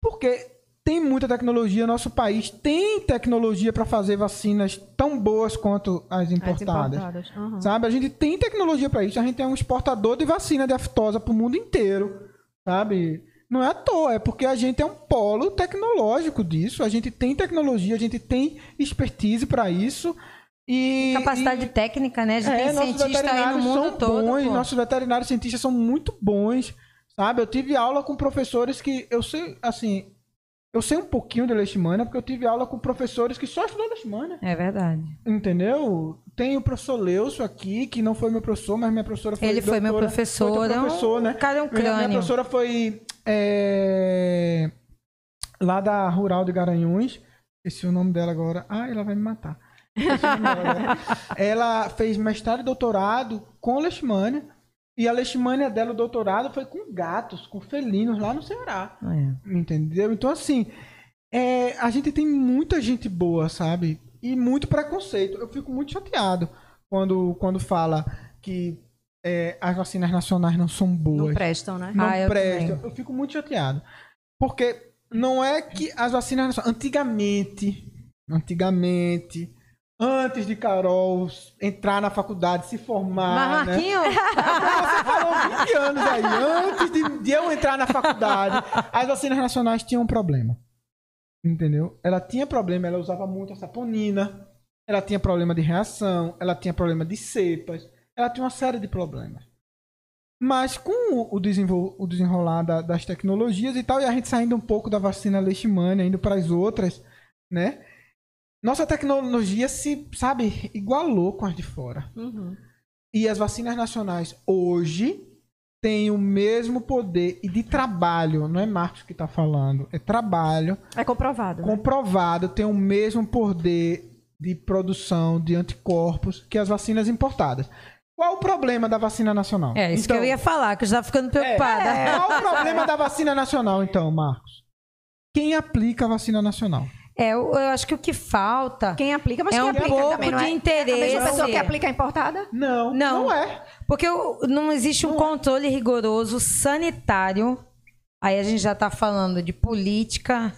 porque tem muita tecnologia. Nosso país tem tecnologia para fazer vacinas tão boas quanto as importadas. As importadas. Uhum. Sabe? A gente tem tecnologia para isso. A gente é um exportador de vacina de aftosa para o mundo inteiro. Sabe? Não é à toa, é porque a gente é um polo tecnológico disso. A gente tem tecnologia, a gente tem expertise para isso. E, Capacidade e, técnica, né? A gente é, tem cientistas aí no mundo são todo. Bons, nossos veterinários cientistas são muito bons, sabe? Eu tive aula com professores que eu sei, assim, eu sei um pouquinho de leishmania porque eu tive aula com professores que só estudam leishmania. É verdade. Entendeu? Tem o professor Leuso aqui, que não foi meu professor, mas minha professora foi Ele doutora, foi meu professor. Foi professor, um, né? Cara, é um crânio. Minha, minha professora foi é, lá da Rural de Garanhuns. Esse é o nome dela agora. Ah, ela vai me matar. <laughs> ela fez mestrado e doutorado com leishmania. E a leishmania dela, o doutorado, foi com gatos, com felinos lá no Ceará. É. Entendeu? Então, assim, é, a gente tem muita gente boa, sabe? E muito preconceito. Eu fico muito chateado quando, quando fala que é, as vacinas nacionais não são boas. Não prestam, né? Não ah, prestam. Eu, eu fico muito chateado. Porque não é que as vacinas nacionais. Antigamente. Antigamente antes de Carol entrar na faculdade, se formar. Marquinho... Né? Você falou 20 anos aí. Antes de, de, eu entrar na faculdade, as vacinas nacionais tinham um problema. Entendeu? Ela tinha problema, ela usava muito a saponina, ela tinha problema de reação, ela tinha problema de cepas, ela tinha uma série de problemas. Mas com o, desenvol o desenrolar da, das tecnologias e tal, e a gente saindo um pouco da vacina leishmania, indo para as outras, né? Nossa tecnologia se, sabe, igualou com as de fora. Uhum. E as vacinas nacionais hoje têm o mesmo poder e de trabalho, não é Marcos que está falando, é trabalho. É comprovado. Né? Comprovado, tem o mesmo poder de produção de anticorpos que as vacinas importadas. Qual o problema da vacina nacional? É, isso então, que eu ia falar, que eu já estava ficando preocupada. É, qual o problema da vacina nacional, então, Marcos? Quem aplica a vacina nacional? É, eu, eu acho que o que falta. Quem aplica, mas é quem um aplica pouco também, não de é? interesse. A mesma pessoa que aplica a importada? Não, Não. não, é. Porque não existe um controle rigoroso sanitário. Aí a gente já está falando de política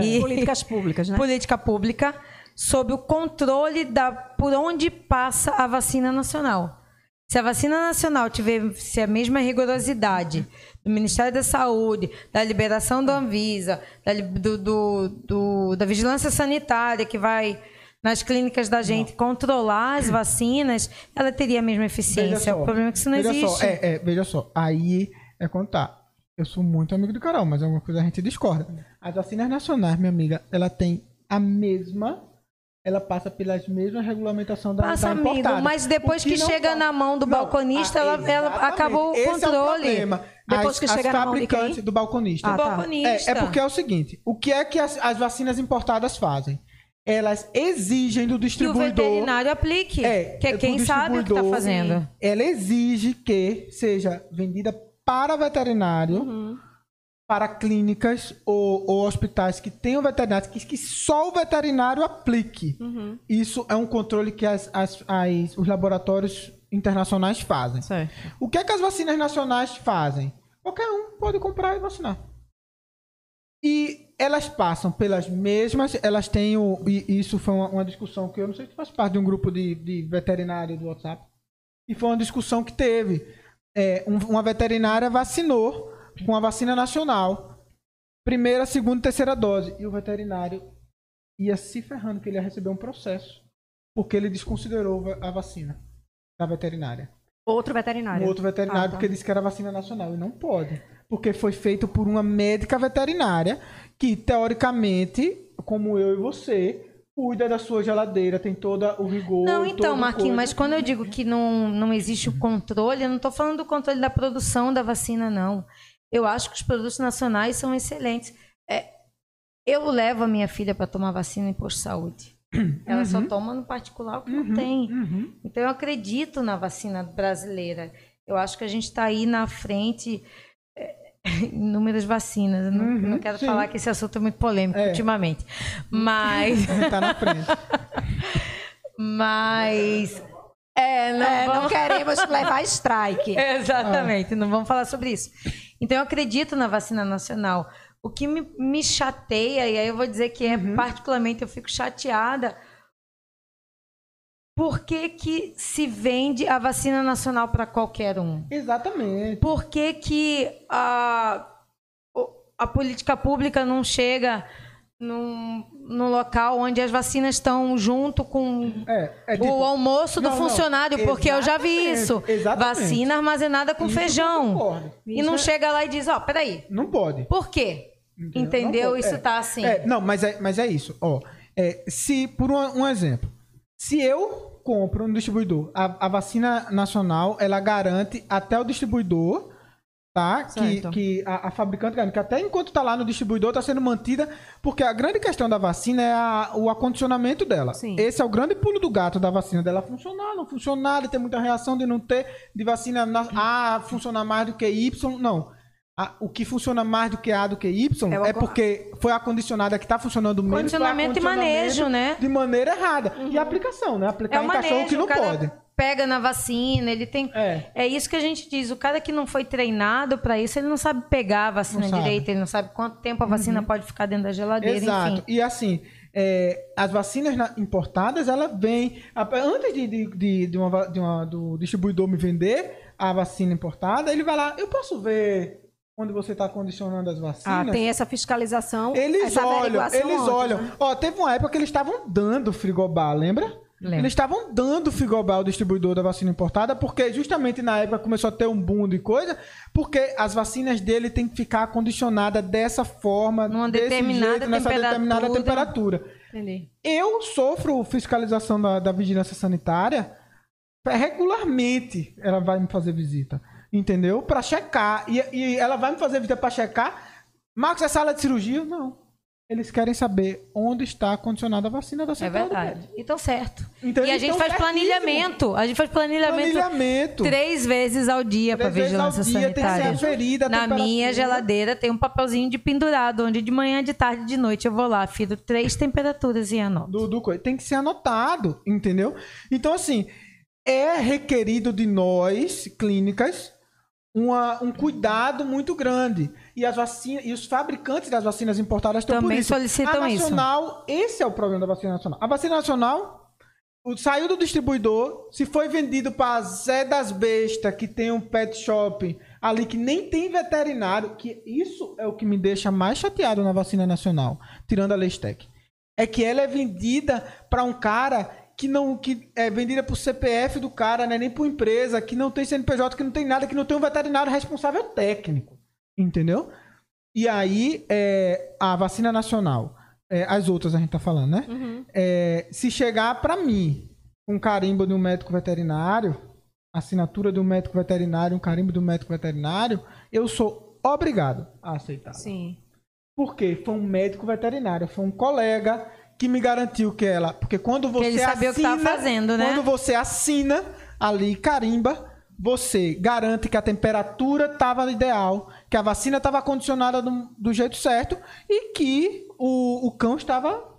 e Políticas públicas, né? política pública sobre o controle da por onde passa a vacina nacional. Se a vacina nacional tivesse a mesma rigorosidade do Ministério da Saúde, da liberação da Anvisa, da, do, do- do- da vigilância sanitária que vai nas clínicas da gente controlar as vacinas, ela teria a mesma eficiência. só, O problema é que isso não veja existe. Só, é, é, veja só, aí é contar. Eu sou muito amigo do Carol, mas alguma coisa a gente discorda. As vacinas nacionais, minha amiga, ela tem a mesma. Ela passa pelas mesmas regulamentações da, Passa, da amigo, importada. mas depois que não chega na mão do Não, balconista, ah, ela- ela acabou o Esse controle. É o problema. Depois as, que as chega na mão de fabricantes quem? do balconista. Ah, O tá. balconista. É, é porque é o seguinte: o que é que as, as vacinas importadas fazem? Elas exigem do que o distribuidor. veterinário aplique, É, que é do quem sabe o que está distribuidor, fazendo. Ela exige que seja vendida para veterinário, Uhum. Para clínicas ou, ou hospitais que tenham veterinários, que, que só o veterinário aplique. Uhum. Isso é um controle que as, as- as- os laboratórios internacionais fazem. Certo. O que é que as vacinas nacionais fazem? Qualquer um pode comprar e vacinar. E elas passam pelas mesmas, elas têm o. E isso foi uma, uma discussão que eu não sei se faz parte de um grupo de, de veterinário do WhatsApp. E foi uma discussão que teve. É, um- uma veterinária vacinou com a vacina nacional. Primeira, segunda e terceira dose. E o veterinário ia se ferrando que ele ia receber um processo. Porque ele desconsiderou a vacina da veterinária. Outro veterinário. Um outro veterinário, Ah, tá. porque disse que era vacina nacional. E não pode. Porque foi feito por uma médica veterinária que, teoricamente, como eu e você, cuida da sua geladeira, tem todo o rigor. Não, então, Marquinhos, mas quando eu digo que não, não existe o controle, eu não estou falando do controle da produção da vacina, não. Eu acho que os produtos nacionais são excelentes. É, eu levo a minha filha para tomar vacina em posto de saúde. <clears throat> Ela só toma no particular o que não tem. Uhum. Então eu acredito na vacina brasileira. Eu acho que a gente está aí na frente é, em <laughs> inúmeras vacinas. Eu não, Uhum, não quero sim. falar que esse assunto é muito polêmico É. ultimamente. Mas, <laughs> A gente tá na frente. <laughs> mas é, não, É, não vamos- queremos levar strike. Exatamente, não vamos falar sobre isso. Então eu acredito na vacina nacional. O que me, me chateia, e aí eu vou dizer que é particularmente eu fico chateada, por que, que se vende a vacina nacional para qualquer um? Exatamente. Por que, que a, a política pública não chega num, no local onde as vacinas estão junto com É, é tipo, o almoço do Não, não, funcionário, porque eu já vi isso. exatamente. Vacina armazenada com isso feijão. E não chega lá e diz, ó, peraí, Não pode. por quê? Entendeu? Entendeu? Não. Isso É. tá assim. É, não, mas é, mas é isso. Ó, é, se, por um, um exemplo, se eu compro no distribuidor, a, a vacina nacional, ela garante até o distribuidor, tá? Que, Certo. que a, a fabricante que até enquanto tá lá no distribuidor, tá sendo mantida, porque a grande questão da vacina é a- o acondicionamento dela. Sim. Esse é o grande pulo do gato da vacina, dela funcionar, não funcionar, de ter muita reação, de não ter, de vacina na- A funcionar mais do que Y, não. A- o que funciona mais do que A do que Y É é porque foi a condicionada que está funcionando menos. Condicionamento e manejo, né? De maneira errada. E a aplicação, né? Aplicar É o em cachorro manejo, que não o cara pode. Pega na vacina, ele tem... É. É isso que a gente diz, o cara que não foi treinado para isso, ele não sabe pegar a vacina Não sabe. Uhum. direito, ele não sabe quanto tempo a vacina pode ficar dentro da geladeira, Exato. enfim. E assim, é, as vacinas na- importadas, ela vem. Antes de, de, de, uma de uma- do distribuidor me vender a vacina importada, ele vai lá, eu posso ver onde você está condicionando as Ah, vacinas? tem essa fiscalização, Eles essa olham, eles antes, olham. né? Ó, teve uma época que eles estavam dando frigobar, lembra? Lembro. Eles estavam dando frigobar ao distribuidor da vacina importada, porque justamente na época começou a ter um boom de coisa, porque as vacinas dele têm que ficar acondicionadas dessa forma, Numa determinada jeito, nessa determinada temperatura. temperatura. Entendi. Eu sofro fiscalização da, da vigilância sanitária regularmente. Ela vai me fazer visita, entendeu? Para checar. E, e ela vai me fazer visita para checar. Marcos, é sala de cirurgia? Não. Eles querem saber onde está condicionada a vacina da É central do verdade. Então, certo. Então, e a eles gente faz certíssimos. planilhamento. A gente faz planilhamento, Planilhamento. três vezes ao dia para Três vezes ao vigilância dia tem que ser sanitária. aferida a Na temperatura. minha geladeira tem um papelzinho de pendurado, onde de manhã, de tarde, de noite eu vou lá, firo três temperaturas e anoto. do, do. Tem que ser anotado, entendeu? Então, assim, é requerido de nós, clínicas, uma- um cuidado muito grande. E as vacinas, e os fabricantes das vacinas importadas estão Também por isso. solicitam a isso. nacional, esse é o problema da vacina nacional. A vacina nacional o- saiu do distribuidor, se foi vendido para Zé das Bestas, que tem um pet shop ali que nem tem veterinário, que isso é o que me deixa mais chateado na vacina nacional, tirando a Lestec. É que ela é vendida para um cara que não que é vendida por CPF do cara, né, nem por empresa, que não tem CNPJ, que não tem nada, que não tem um veterinário responsável técnico, entendeu? E aí é, a vacina nacional, é, as outras a gente tá falando, né? Uhum. É, se chegar para mim um carimbo de um médico veterinário, assinatura de um médico veterinário, um carimbo de um médico veterinário, eu sou obrigado a aceitar. Sim. Porque foi um médico veterinário, foi um colega que me garantiu que ela. Porque quando você ele sabia o que assina, tava fazendo, né? Quando você assina ali, carimba, você garante que a temperatura estava ideal, que a vacina estava condicionada do, do jeito certo e que o, o cão estava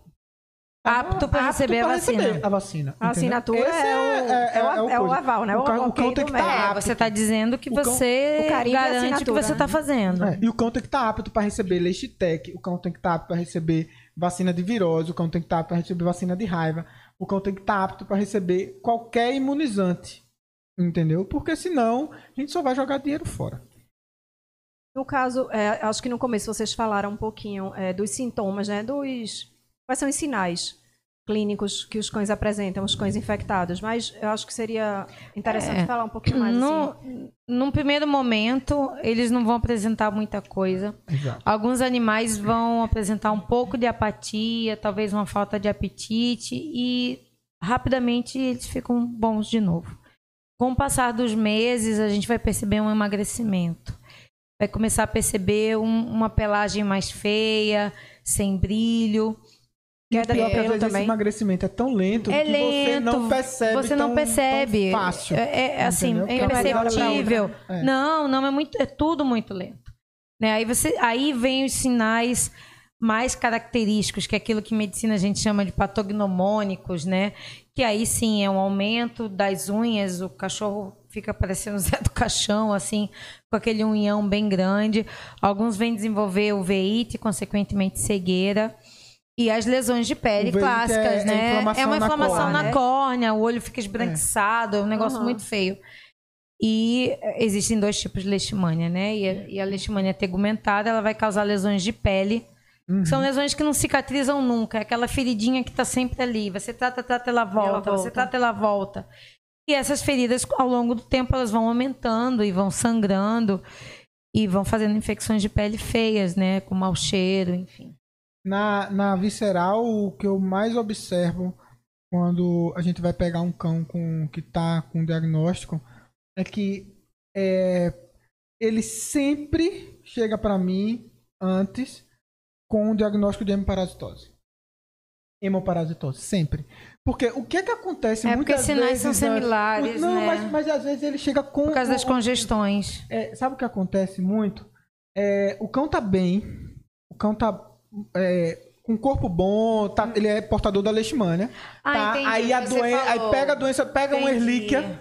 Apto para receber a pra vacina. receber a vacina. A assinatura Esse é o- é o- é o coisa. aval, né? O, O cão- o cão tem que estar. É, apto. você está dizendo que O cão- você garante o que você está fazendo. É, e o cão tem que estar apto para receber Leishitec, o cão tem que estar apto para receber vacina de virose, o cão tem que estar apto para receber vacina de raiva, o cão tem que estar apto para receber qualquer imunizante. Entendeu? Porque senão a gente só vai jogar dinheiro fora. No caso, é, acho que no começo vocês falaram um pouquinho é, dos sintomas, né? Dos. Quais são os sinais clínicos que os cães apresentam, os cães infectados? Mas eu acho que seria interessante É. falar um pouquinho mais No, assim. num primeiro momento, eles não vão apresentar muita coisa. Exato. Alguns animais vão apresentar um pouco de apatia, talvez uma falta de apetite e rapidamente eles ficam bons de novo. Com o passar dos meses, a gente vai perceber um emagrecimento. Vai começar a perceber um- uma pelagem mais feia, sem brilho. O Queda pior de é pelo vezes esse também. emagrecimento é tão lento É que você não lento, percebe. Você não tão- percebe. tão fácil. É, é, assim, é pra imperceptível. é. Não, não, é muito, é tudo muito lento. Né? Aí, você, aí vem os sinais mais característicos, que é aquilo que em medicina a gente chama de patognomônicos, né? Que aí sim é um aumento das unhas, o cachorro fica parecendo o Zé do Caixão, assim, com aquele unhão bem grande. Alguns vêm desenvolver uveíte, consequentemente cegueira. E as lesões de pele clássicas, é- é né? inflamação uma na inflamação córnea, na né? córnea, o olho fica esbranquiçado, é um negócio Aham. muito feio. E eh, existem dois tipos de leishmania, né? E a, e a leishmania tegumentada, ela vai causar lesões de pele. Uhum. São lesões que não cicatrizam nunca. É aquela feridinha que está sempre ali. Você trata, trata, ela volta. Você volta. trata, ela volta. E essas feridas, ao longo do tempo, elas vão aumentando e vão sangrando. E vão fazendo infecções de pele feias, né? Com mau cheiro, enfim. Na, na visceral, o que eu mais observo quando a gente vai pegar um cão com, que está com diagnóstico é que é, ele sempre chega para mim antes com o diagnóstico de hemoparasitose. Hemoparasitose, sempre. Porque o que é que acontece É porque muitas sinais são vezes... antes- similares, Não, né? mas, mas às vezes ele chega com... Por causa das congestões. é, sabe o que acontece muito? É, o cão tá bem, o cão tá é, com corpo bom, tá, ele é portador da leishmania. Ah, tá? entendi aí, a o que você doen- aí pega a doença, pega uma Entendi. erlíquia,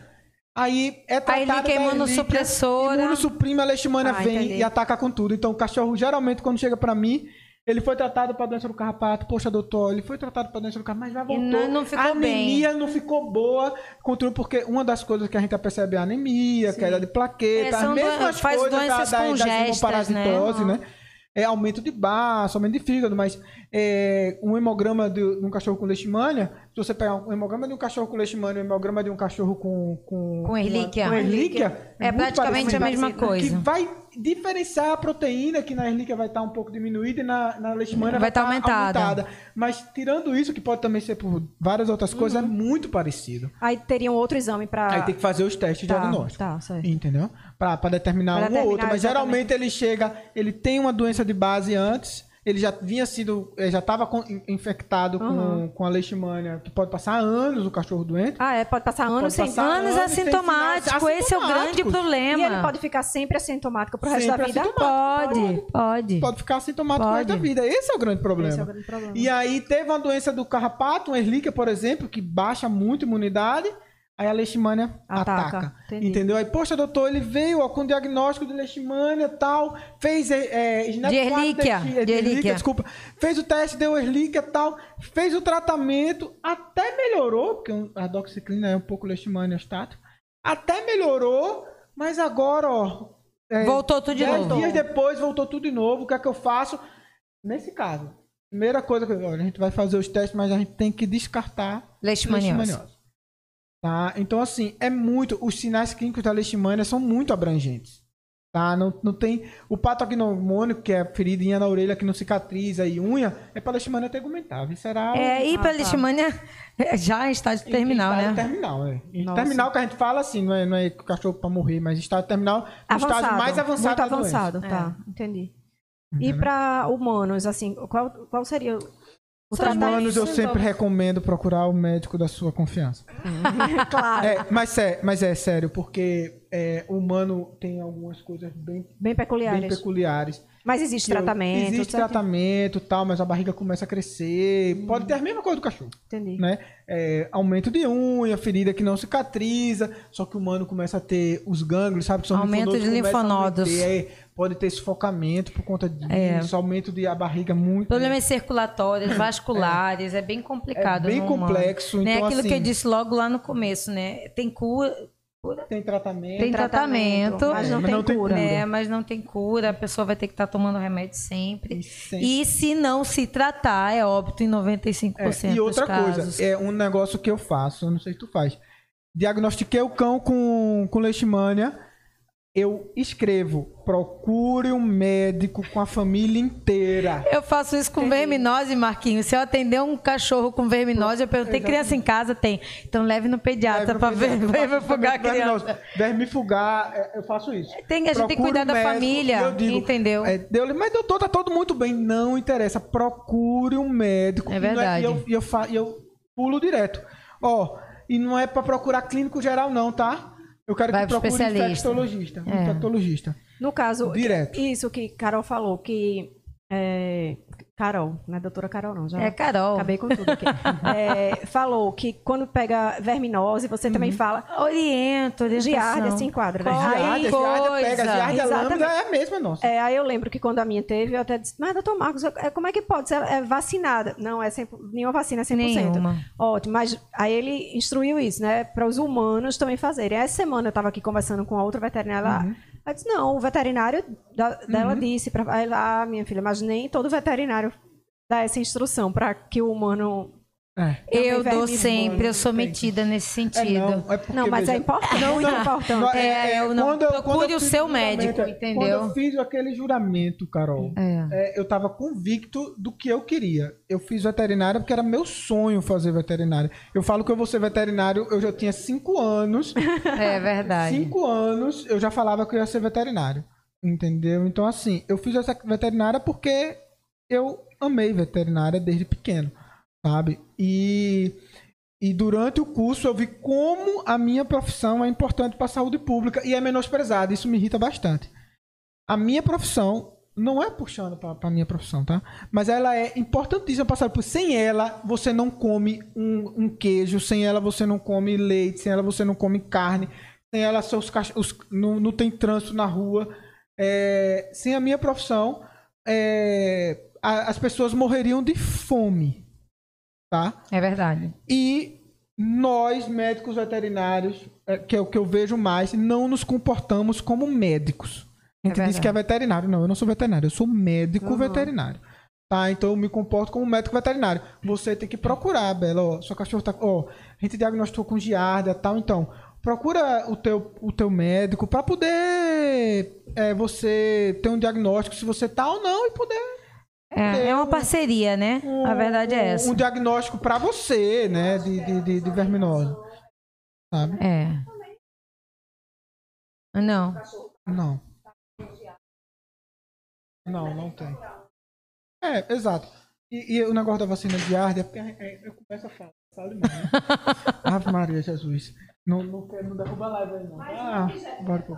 aí é A tratado erlíquia é imunossupressora. imunossuprime, a leishmania Ah, vem entendi. e ataca com tudo. Então o cachorro, geralmente, quando chega pra mim, ele foi tratado para doença do carrapato, poxa, doutor, ele foi tratado para doença do carrapato, mas já voltou. não- não ficou a anemia não ficou boa, continua, porque uma das coisas que a gente percebe é a anemia, queda de plaqueta, É, as mesmas faz coisas da, da, da né? né? É aumento de baço, aumento de fígado, mas é, um hemograma de, de um cachorro com leishmania, se você pegar um hemograma de um cachorro com leishmania e um hemograma de um cachorro com... Com, Com erlíquia. Com erlíquia É muito praticamente parecido. a mesma Que coisa. vai diferenciar a proteína, que na erlíquia vai estar um pouco diminuída e na, na leishmania Vai estar estar aumentada. Mas tirando isso, que pode também ser por várias outras coisas, é muito parecido. Aí teria um outro exame para. Aí tem que fazer os testes Tá, diagnósticos. tá, certo. Entendeu? Pra determinar Pra um ou outro. determinar Mas exatamente. geralmente ele chega, ele tem uma doença de base antes, ele já vinha sido, eh, já estava infectado Uhum. com, com a leishmania, que pode passar anos o cachorro doente. Ah, é, pode passar anos sem passar Anos anos sem assintomático, esse é o grande problema. E ele pode ficar sempre assintomático pro resto Sempre da vida? assintomático. Pode, pode. Pode ficar assintomático Pode. da vida. Esse é o grande problema. Esse é o grande problema. E aí teve uma doença do carrapato, um Ehrlichia, por exemplo, que baixa muito a imunidade. Aí a leishmania Ataca. ataca. Entendeu? Aí, poxa, doutor, ele veio ó, com diagnóstico de leishmania e tal, fez é, é, SNAP De 4 Ehrlichia, DX, é, de Ehrlichia. desculpa. Fez o teste, deu Ehrlichia e tal, fez o tratamento, até melhorou, porque a doxiciclina é um pouco leishmania estático, até melhorou, mas agora, ó... é, Voltou tudo de dez novo. dias depois voltou tudo de novo. O que é que eu faço? Nesse caso, primeira coisa que eu- olha, a gente vai fazer os testes, mas a gente tem que descartar Leishmaniose. leishmaniose. Tá? Então, assim, é muito. Os sinais clínicos da leishmania são muito abrangentes. Tá? Não, não tem. O patognomônico, que é a feridinha na orelha que não cicatriza e unha, é para leishmania tegumentar. Visceral. É, e Ah, para tá. leishmania <laughs> já em estágio terminal, estágio né? Terminal, é. Terminal que a gente fala assim, não é, não é cachorro para morrer, mas estágio terminal, o Avançado. estágio mais avançado Muito avançado, É. tá. Entendi. E para humanos, assim, qual, qual seria o o Para tratamento? humanos, eu sempre recomendo procurar o médico da sua confiança. <laughs> claro. É, mas, é, mas é sério, porque é, o humano tem algumas coisas bem, Bem bem peculiares. peculiares. Mas existe Que eu- tratamento? Existe tratamento tal, mas a barriga começa a crescer. Pode ter a mesma coisa do cachorro, Entendi. né? É, aumento de unha, ferida que não cicatriza, só que o humano começa a ter os gânglios, sabe? Que são Aumento de linfonodos. é, pode ter sufocamento por conta disso, É. aumento de a barriga muito. Problemas circulatórios, <coughs> vasculares, é, bem complicado. É bem no humano. complexo, Né? então, Aquilo que assim- eu disse logo lá no começo, né? Tem cura, Tem tratamento. Tem tratamento, mas não, mas tem, não tem cura. cura. né? Mas não tem cura, a pessoa vai ter que estar tomando remédio sempre. E sempre- E se não se tratar, é óbito em 95% É, e outra dos casos. coisa, é um negócio que eu faço, eu não sei se tu faz. Diagnostiquei o cão com, com leishmania, eu escrevo, procure um médico com a família inteira. Eu faço isso com verminose, Marquinhos. Se eu atender um cachorro com verminose, eu perguntei, tem criança em casa? Tem. Então leve no pediatra para ver, eu vermifugar a criança. Vermifugar, é, eu faço isso. Tem, a gente tem que Procure cuidar um da médico, família, eu digo, entendeu? É, deu, mas doutor, tá todo muito bem. Não interessa. Procure um médico. É não verdade. E eu, eu, fa- e eu pulo direto. Ó, e não é pra procurar clínico geral, não, tá? Eu quero Vai que pro procure especialista. infectologista. É. Infectologista. No caso, Direto. isso que Carol falou, que. é, Carol, não é doutora Carol, não. Já É, Carol. Acabei com tudo aqui. <laughs> É, falou que quando pega verminose, você também Uhum. fala. Oriento. Giardia se enquadra, né? Qual- Aí, Giardia, Giardia pega. Giardia lambda é a mesma, nossa. É, aí eu lembro que quando a minha teve, eu até disse, mas doutor Marcos, é, como é que pode? Ela é vacinada. Não, é 100, nenhuma vacina é 100%. Nenhuma. Ótimo, mas aí ele instruiu isso, né? Para os humanos também fazerem. Essa semana eu estava aqui conversando com a outra veterinária lá. Uhum. Ela disse, não, o veterinário da- dela disse para ela, ah, minha filha, mas nem todo veterinário dá essa instrução para que o humano... É. Eu Também dou sempre, eu sou metida nesse É, sentido. não, é porque, Não, mas veja, é importante, Não, muito não. importante. Não, É, eu não- procure o seu médico, é, entendeu? Quando eu fiz aquele juramento, Carol, É. é, eu estava convicto do que eu queria. Eu fiz veterinária porque era meu sonho fazer veterinária. Eu falo que eu vou ser veterinário, eu já tinha cinco anos. <laughs> É verdade. cinco anos eu já falava que eu ia ser veterinário. Entendeu? Então, assim, eu fiz essa veterinária porque eu amei veterinária desde pequeno, sabe? E, e durante o curso eu vi como a minha profissão é importante para a saúde pública e é menosprezada. Isso me irrita bastante. A minha profissão não é puxando para a minha profissão, tá? Mas ela é importantíssima saúde. porque Sem ela, você não come um, um queijo. Sem ela, você não come leite. Sem ela, você não come carne. Sem ela, seus os... não, não tem trânsito na rua. É, Sem a minha profissão, é, a- as pessoas morreriam de fome, tá? É verdade. E nós, médicos veterinários, é, que é o que eu vejo mais, não nos comportamos como médicos. A gente É diz que é veterinário. Não, eu não sou veterinário, eu sou médico Uhum. veterinário. Tá, então eu me comporto como médico veterinário. Você tem que procurar, Bela, ó, sua cachorro tá, ó, a gente diagnosticou com giardia, tal, então, procura o teu, o teu médico para poder é, você ter um diagnóstico se você tá ou não e poder É, é uma parceria, né? A verdade é um, essa. um diagnóstico para você, né, de, de, de, de verminose. Sabe? É. Não. Não. Não, não tem. É, exato. E, e o negócio da vacina de arde é porque é, eu começo a falar, sabe, mano? <laughs> Ave Maria, Jesus. Não, não não derrubar live aí, não. Ah, bora, pô.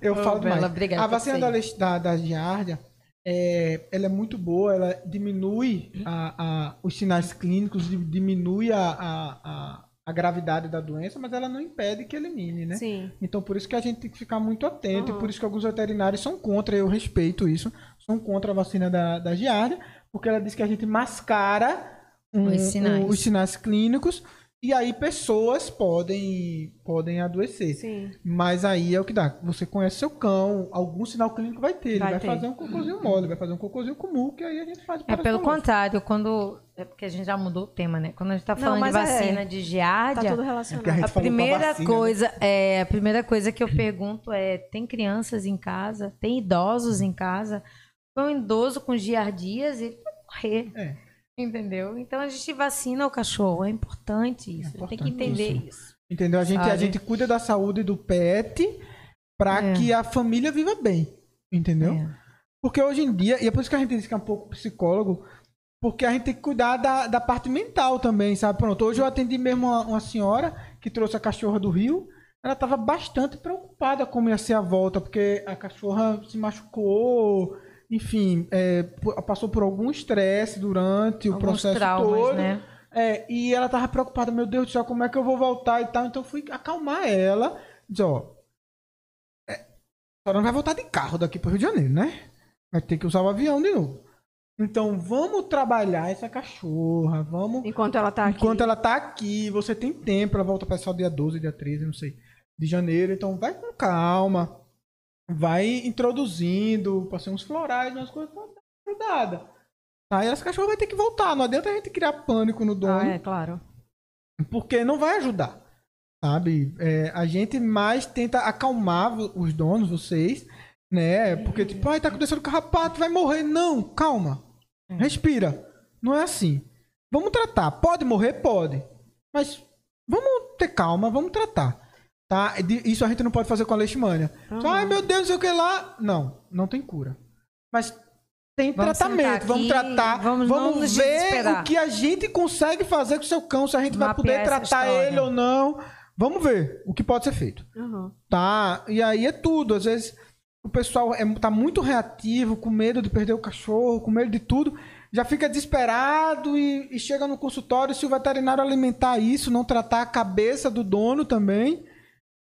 Eu Ô, falo Bela, mais. obrigada A vacina da, da, da giardia, é, ela é muito boa, ela diminui a, a- os sinais clínicos, di- diminui a, a, a, a gravidade da doença, mas ela não impede que elimine, né? Sim. Então, por isso que a gente tem que ficar muito atento, Uhum. e por isso que alguns veterinários são contra, eu respeito isso, são contra a vacina da, da giardia, porque ela diz que a gente mascara um- Os sinais. um- os sinais clínicos, e aí pessoas podem, podem adoecer. Sim. Mas aí é o que dá. Você conhece seu cão, algum sinal clínico vai ter. Ele Vai vai, ter. fazer um cocôzinho mole, vai fazer um cocôzinho comum, que aí a gente faz o É pelo contrário, quando. É porque a gente já mudou o tema, né? Quando a gente tá Não, falando de mas é. vacina de Tá giardia, tudo É porque relacionado. a gente a com primeira vacina, né? coisa é a primeira coisa que eu pergunto é: tem crianças em casa? Tem idosos em casa? Foi um idoso com giardias, ele vai morrer. É. Entendeu? Então a gente vacina o cachorro, é importante isso. tem que importante entender isso. isso. Entendeu? A gente, a gente cuida da saúde do pet para É. que a família viva bem. Entendeu? É. Porque hoje em dia, e é por isso que a gente diz que é um pouco psicólogo, porque a gente tem que cuidar da, da parte mental também, sabe? Pronto, hoje eu atendi mesmo uma, uma senhora que trouxe a cachorra do Rio. Ela estava bastante preocupada como ia ser a volta, porque a cachorra se machucou, enfim, é, passou por algum estresse durante o Alguns processo traumas, todo. né? É, e ela tava preocupada, meu Deus do céu, como é que eu vou voltar e tal. Então eu fui acalmar ela. Diz, ó. é, a senhora não vai voltar de carro daqui pro Rio de Janeiro, né? Vai ter que usar o avião de novo. Então vamos trabalhar essa cachorra, vamos. Enquanto ela tá aqui. Enquanto ela tá aqui, você tem tempo, ela volta para só dia 12, dia 13, não sei, de janeiro. Então vai com calma. Vai introduzindo, passei uns florais, umas coisas pra dar uma ajudada. Aí essa cachorra vai ter que voltar. Não adianta a gente criar pânico no dono Ah, é, claro. porque não vai ajudar, sabe? É, a gente mais tenta acalmar os donos, vocês, né? Porque tipo, ai, tá acontecendo carrapato, vai morrer. Não, calma, respira. Não é assim. Vamos tratar. Pode morrer, pode, mas vamos ter calma, vamos tratar. Tá? Isso a gente não pode fazer com a leishmania. Só, Ai, meu Deus, não sei o que lá. Não, não tem cura. Mas tem Vamos tratamento, sentar vamos aqui, tratar, vamos vamos, ver o que a gente consegue fazer com o seu cão, se a gente vai poder tratar história. ele ou não. Vamos ver o que pode ser feito. Uhum. Tá? E aí é tudo. Às vezes o pessoal é, tá muito reativo, com medo de perder o cachorro, com medo de tudo. Já fica desesperado e, e chega no consultório. Se o veterinário alimentar isso, não tratar a cabeça do dono também,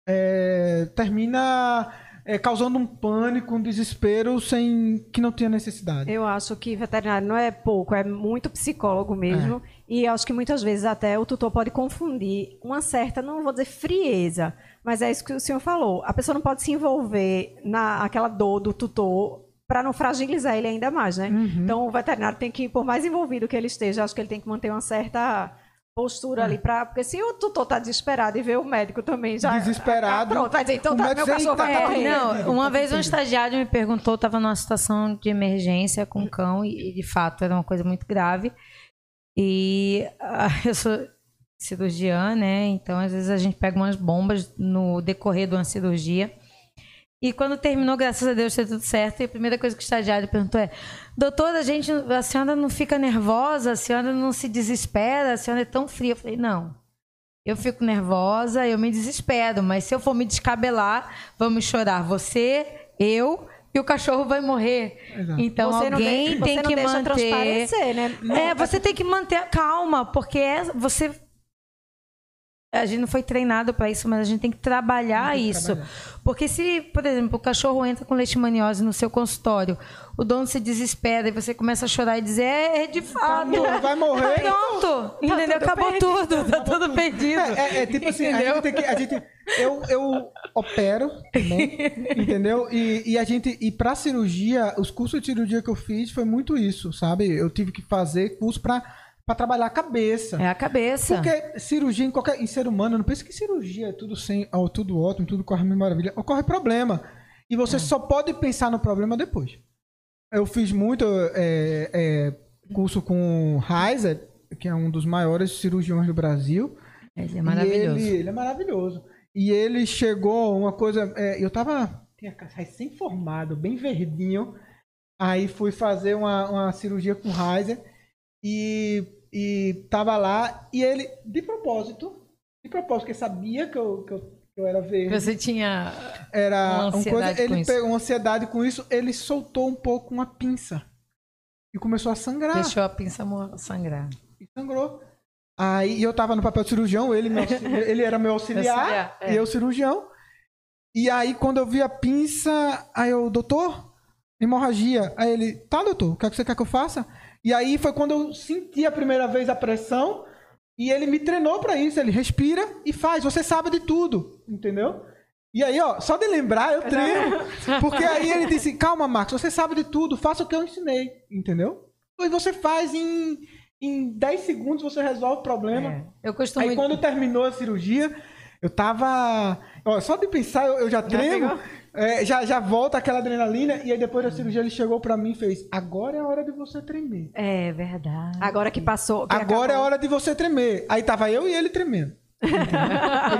é, termina é, causando um pânico, um desespero sem que não tenha necessidade. Eu acho que veterinário não é pouco, é muito psicólogo mesmo. E acho que muitas vezes até o tutor pode confundir uma certa, não vou dizer frieza, mas é isso que o senhor falou. A pessoa não pode se envolver naquela dor do tutor para não fragilizar ele ainda mais, né? Uhum. Então o veterinário tem que, por mais envolvido que ele esteja, acho que ele tem que manter uma certa postura ali para, porque se o tutor tá desesperado e vê o médico também já Desesperado, ah, pronto, vai dizer, então o tá, meu cachorro "Tá, vai tá morrer. tudo bem". Não, uma tá vez um estagiário me perguntou, estava numa situação de emergência com um cão e, e, de fato era uma coisa muito grave. E ah, <laughs> eu sou cirurgiã, né? Então às vezes a gente pega umas bombas no decorrer de uma cirurgia. E quando terminou, graças a Deus, deu tudo certo. E a primeira coisa que o estagiário perguntou é: Doutora, a, gente, a senhora não fica nervosa? A senhora não se desespera? A senhora é tão fria? Eu falei: Não. Eu fico nervosa, eu me desespero, mas se eu for me descabelar, vamos chorar você, eu e o cachorro vai morrer. Exato. Então Você não alguém tem não que deixa manter. transparecer, né? É, você tem que manter a calma, porque é, você. A gente não foi treinado para isso, mas a gente tem que trabalhar Tem que isso. trabalhar. Porque se, por exemplo, o cachorro entra com leishmaniose no seu consultório, o dono se desespera e você começa a chorar e dizer, é, é de fato. Vai morrer. Pronto, entendeu? tudo Acabou perdido. tudo, tá tudo perdido. É, é- é tipo assim, a gente tem que. A gente, eu, eu opero também, <laughs> entendeu? E, e a gente. E pra cirurgia, os cursos de cirurgia que eu fiz foi muito isso, sabe? Eu tive que fazer curso pra, pra trabalhar a cabeça. É a cabeça. Porque cirurgia em qualquer em ser humano, não penso que cirurgia é tudo sem, ó, tudo ótimo, tudo corre mil maravilha. Ocorre problema. E É. você só pode pensar no problema depois. Eu fiz muito é, é, curso com Heiser, que é um dos maiores cirurgiões do Brasil. Ele é maravilhoso. ele, ele é maravilhoso. E ele chegou uma coisa. é, eu tava recém-formado, bem verdinho. Aí fui fazer uma, uma cirurgia com Heiser e, e tava lá. E ele, de propósito, de propósito, porque sabia que eu, que eu, que eu era verde. Você tinha Era uma uma ansiedade coisa, com ele isso. pegou uma ansiedade com isso, ele soltou um pouco uma pinça. E começou a sangrar. deixou a pinça sangrar. E sangrou. Aí eu tava no papel de cirurgião, ele, meu <laughs> ele era meu auxiliar, Auxiliar, é. e eu cirurgião. E aí quando eu vi a pinça, aí eu, doutor, hemorragia. Aí ele, tá doutor, o que é que você quer que eu faça? E aí foi quando eu senti a primeira vez a pressão, e ele me treinou pra isso, ele respira e faz, você sabe de tudo, entendeu? E aí, ó, só de lembrar, eu treino. Porque aí ele disse, calma, Marcos, você sabe de tudo, faça o que eu ensinei, entendeu? E você faz em, em 10 segundos, você resolve o problema. É. Eu costumo. Aí quando terminou a cirurgia, eu tava. Ó, só de pensar, eu, eu já tremo. É, Já, já volta aquela adrenalina. E aí depois da cirurgia ele chegou pra mim e fez: Agora é a hora de você tremer. É verdade. Agora que passou. que Agora é a acabou. hora de você tremer. Aí tava eu e ele tremendo. Ele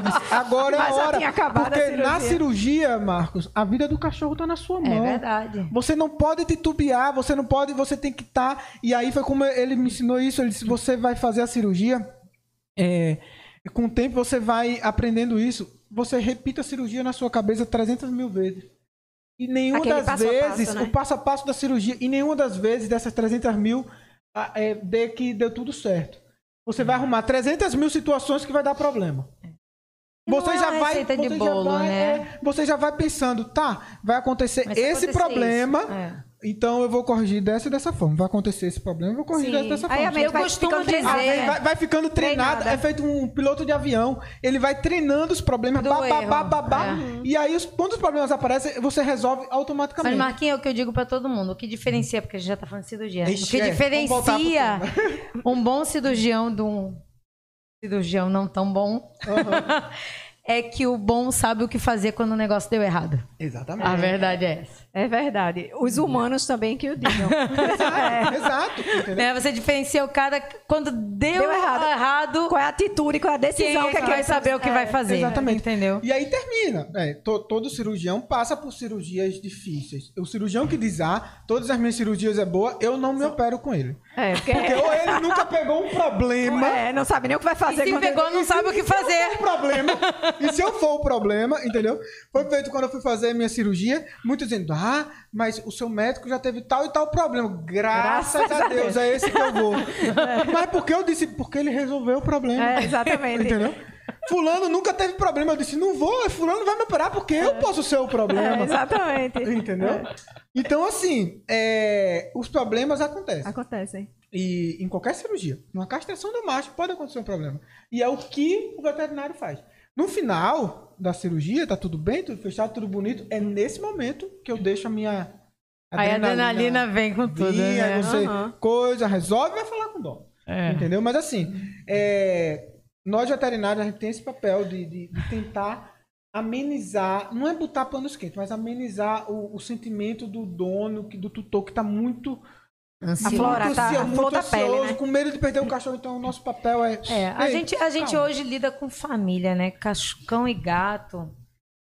disse, Agora é <laughs> Mas a já hora. tinha acabado a Porque cirurgia. na cirurgia, Marcos, a vida do cachorro tá na sua É mão. verdade. Você não pode titubear, você não pode, você tem que estar. E aí foi como ele me ensinou isso. Ele disse: você vai fazer a cirurgia, é, com o tempo você vai aprendendo isso. Você repita a cirurgia na sua cabeça 300 mil vezes. E nenhuma Aquele das a passo, vezes, né? o passo a passo da cirurgia, e nenhuma das vezes dessas 300 mil ah, é, dê que deu tudo certo. Você vai arrumar 300 mil situações que vai dar problema. E não Você é já vai, de você bolo, já vai, né? é, você já vai pensando, tá, vai acontecer Mas esse problema, isso, é. Então eu vou corrigir dessa e dessa forma. Vai acontecer esse problema, eu vou corrigir Sim. dessa e dessa Aí forma. Eu vai costumo ficando dizer- vai, vai- vai ficando treinado, Treinada. é feito um piloto de avião. Ele vai treinando os problemas, babá, babá, é. e aí os, quando os problemas aparecem, você resolve Mas, automaticamente. Marquinhos, é o que eu digo pra todo mundo. O que diferencia, porque a gente já tá falando de cirurgia. Ixi, o que é, diferencia <laughs> um bom cirurgião de um cirurgião não tão bom <laughs> é que o bom sabe o que fazer quando o negócio deu errado. Exatamente. A verdade é essa. É verdade. Os humanos também que o digam. <laughs> Exato, exato? Né? Você diferencia o cara quando deu, Deu errado. errado, Qual é a atitude, qual é a decisão é que é vai saber o que vai fazer. Exatamente. Entendeu? E aí termina. É, to- todo cirurgião passa por cirurgias difíceis. O cirurgião que diz, ah, todas as minhas cirurgias é boa, eu não me opero com ele. É, porque Porque ou ele nunca pegou um problema. é, não sabe nem o que vai E fazer. se quando- pegou, não sabe o que fazer. o problema. E se eu for o problema, entendeu? Foi feito quando eu fui fazer a minha cirurgia, muitos dizendo, ah, mas o seu médico já teve tal e tal problema. Graças, Graças a a Deus, é esse que eu vou. <laughs> mas porque eu disse, porque ele resolveu o problema. É, exatamente. Entendeu? Fulano nunca teve problema. Eu disse, não vou, fulano vai me operar porque eu posso ser o É, problema. exatamente. Entendeu? Então, assim, é, os problemas acontecem. Acontecem. E em qualquer cirurgia, numa castração do macho, pode acontecer um problema. E é o que o veterinário faz. No final da cirurgia, tá tudo bem, tudo fechado, tudo bonito. É nesse momento que eu deixo a minha. Aí a adrenalina vem com tudo, vir, né? Você Aham. coisa, resolve e vai falar com o dono. É. Entendeu? Mas assim, é, nós veterinários, a gente tem esse papel de, de- de tentar amenizar, não é botar panos quentes, mas amenizar o, o sentimento do dono, que- do tutor que está muito Ansioso. flora, muito tá? ansioso, muito flor da pele, ansioso, né? com medo de perder o cachorro. Então, o nosso papel é. É, a Ei, gente, a gente calma. hoje lida com família, né? Cachorro e gato.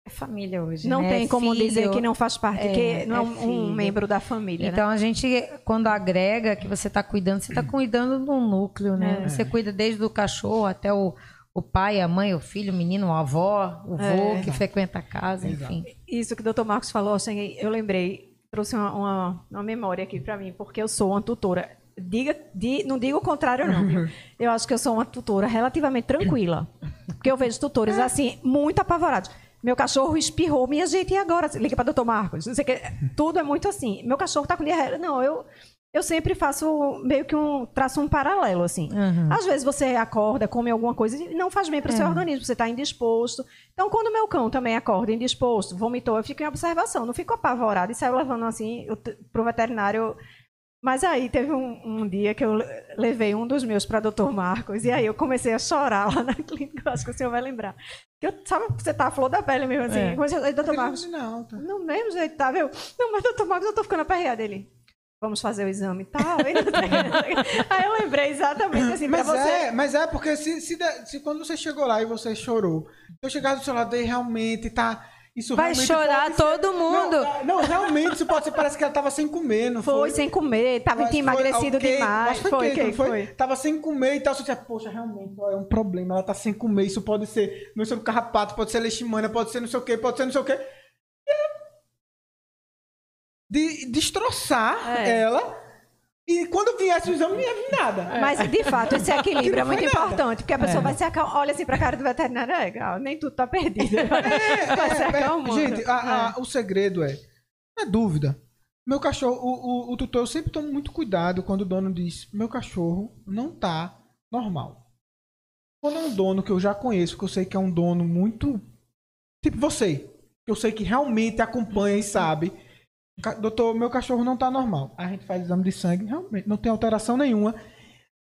É família hoje. Não né? tem como Filho. dizer que não faz parte, É, que não é, é um, um membro da família. né? Então a gente, quando agrega que você está cuidando, você está cuidando do núcleo, né? É. Você cuida desde o cachorro até o, o pai, a mãe, o filho, o menino, a avó, o vô É. que frequenta a casa, Exato. enfim. Isso que o Dr. Marcos falou, assim, eu lembrei, trouxe uma, uma, uma memória aqui para mim, porque eu sou uma tutora. Diga, di- não diga o contrário, não. viu? <laughs> Eu acho que eu sou uma tutora relativamente tranquila. Porque eu vejo tutores, assim, muito apavorados. Meu cachorro espirrou, minha gente, e agora? Liga para o Dr. Marcos. Não sei que. Tudo é muito assim. Meu cachorro tá com diarreia. Não, eu, eu sempre faço meio que um. traço um paralelo, assim. Uhum. Às vezes você acorda, come alguma coisa e não faz bem para o seu É. organismo, você está indisposto. Então, quando o meu cão também acorda indisposto, vomitou, eu fico em observação, não fico apavorado e saio levando assim para o veterinário. Mas aí teve um, um dia que eu le- levei um dos meus para Dr. Marcos e aí eu comecei a chorar lá <laughs> na clínica, eu acho que o senhor vai lembrar. Que eu, sabe, você tá a flor da pele mesmo assim. É. Comecei, Dr. Marcos, Não, tá. no mesmo jeito, tá, viu? Não, mas doutor Marcos, eu tô ficando aperreada dele. Vamos fazer o exame e tal. <laughs> Aí eu lembrei exatamente assim, pra Mas você. é, mas é porque se, se, se quando você chegou lá e você chorou, eu chegar do seu lado e realmente tá. Isso Vai chorar todo mundo. Não, não, realmente, isso pode ser, parece que ela tava sem comer, não foi? Foi sem comer, tava Mas tinha foi- emagrecido ok, demais. mas Foi, foi, foi, não foi, foi. Tava sem comer e tal. Você disse, poxa, realmente, ó, é um problema. Ela tá sem comer. Isso pode ser, não sei, um carrapato, pode ser leishmania, pode ser não sei o quê, pode ser não sei o quê. De destroçar É. ela. E quando viesse o exame, não ia vir nada. Mas, de fato, esse <laughs> equilíbrio é muito nada. importante, porque a pessoa vai se acalmar. Olha assim pra cara do veterinário, é legal, nem tudo tá perdido. <laughs> <laughs> vai se É, é, acalmando. gente, a- a- o segredo é, não é dúvida. Meu cachorro, o, o, o tutor, eu sempre tomo muito cuidado quando o dono diz: meu cachorro não tá normal. Quando é um dono que eu já conheço, que eu sei que é um dono muito. Tipo você, que eu sei que realmente acompanha e sabe. "Ca- Doutor, meu cachorro não tá normal. A gente faz exame de sangue, realmente não tem alteração nenhuma.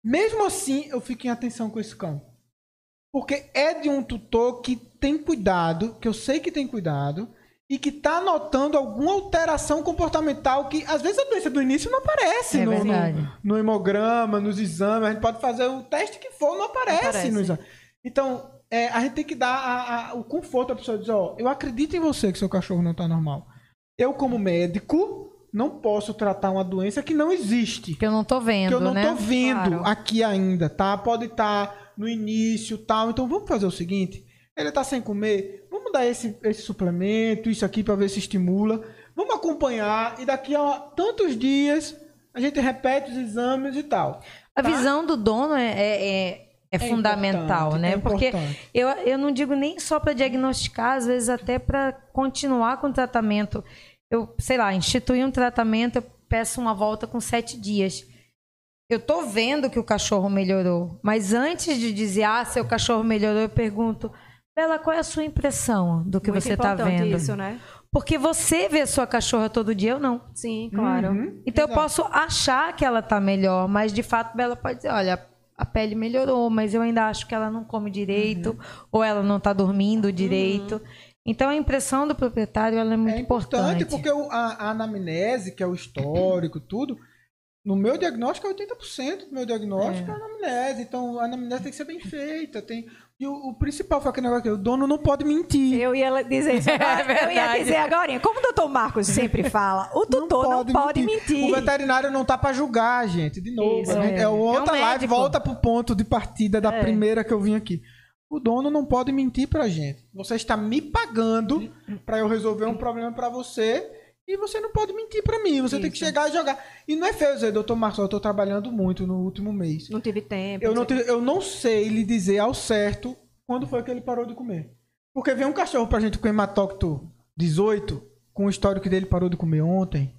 Mesmo assim, eu fico em atenção com esse cão. Porque é de um tutor que tem cuidado, que eu sei que tem cuidado, e que tá notando alguma alteração comportamental que às vezes a doença do início não aparece É no, no, no hemograma, nos exames. A gente pode fazer o teste que for, não aparece, Aparece. no exame. Então, é, a gente tem que dar a- a- o conforto à pessoa dizer, ó, eu acredito em você que seu cachorro não tá normal. Eu, como médico, não posso tratar uma doença que não existe Que eu não tô vendo, que eu não né? tô vendo Claro. aqui ainda, tá? Pode estar no início tal. Então vamos fazer o seguinte: ele tá sem comer, vamos dar esse, esse suplemento, isso aqui para ver se estimula. Vamos acompanhar e daqui a tantos dias a gente repete os exames e tal. A Tá? visão do dono é, é, é- é fundamental, importante, né? é Porque eu, eu não digo nem só para diagnosticar, às vezes até para continuar com o tratamento. Eu, sei lá, instituir um tratamento, eu peço uma volta com sete dias. Eu tô vendo que o cachorro melhorou, mas antes de dizer, ah, seu cachorro melhorou, eu pergunto, Bela, qual é a sua impressão do que Muito você tá importante vendo? isso, né? Porque você vê a sua cachorra todo dia, eu não. Sim, claro. Uhum, Então eu exato. posso achar que ela tá melhor, mas de fato Bela pode dizer, olha, a pele melhorou, mas eu ainda acho que ela não come direito, Uhum. ou ela não tá dormindo direito. Então a impressão do proprietário é muito É importante, importante. porque a, a anamnese, que é o histórico, tudo, no meu diagnóstico é 80% do meu diagnóstico é. anamnese. Então a anamnese tem que ser bem feita. Tem... E o, o principal foi aquele negócio que o dono não pode mentir. Eu ia dizer isso <laughs> agora. eu ia dizer agora. Como o doutor Marcos sempre fala, o tutor não pode, mentir. O veterinário não tá pra julgar, gente. De novo. Isso, gente- é. é. outra É um live, médico. volta pro ponto de partida da É. primeira que eu vim aqui. O dono não pode mentir pra gente. Você está me pagando pra eu resolver um problema pra você e você não pode mentir pra mim. Você tem que Isso. chegar e jogar. E não é feio dizer, doutor Marcos, eu tô trabalhando muito no último mês. Não tive tempo. Eu não, sei. te- eu não sei lhe dizer ao certo quando foi que ele parou de comer. Porque vem um cachorro pra gente com hematócito 18, com o histórico dele parou de comer ontem.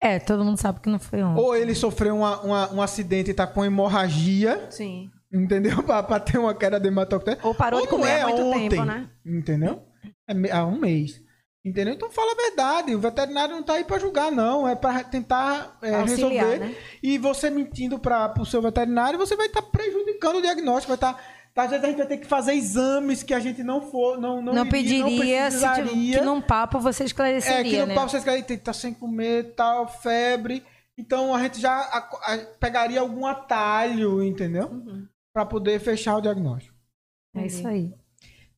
É, todo mundo sabe que não foi ontem. Ou ele sofreu uma- uma- um acidente e tá com hemorragia, Sim. Entendeu? <laughs> Pra, pra ter uma queda de hematócrito. Ou parou Ou de comer não é há muito ontem, tempo, né? Entendeu? É há um mês. Entendeu? Então fala a verdade. O veterinário não tá aí pra julgar, não. É pra tentar é, Auxiliar, resolver. né? E você mentindo para o seu veterinário, você vai estar prejudicando o diagnóstico. Vai estar. Às vezes a gente vai ter que fazer exames que a gente não for, não não, não iria, pediria se tipo, precisaria. que num papo você esclareceria, É, que no né? papo vocês querem tá sem comer, tal, febre. Então a gente já a- a- pegaria algum atalho, entendeu? Uhum. Pra poder fechar o diagnóstico. É isso aí.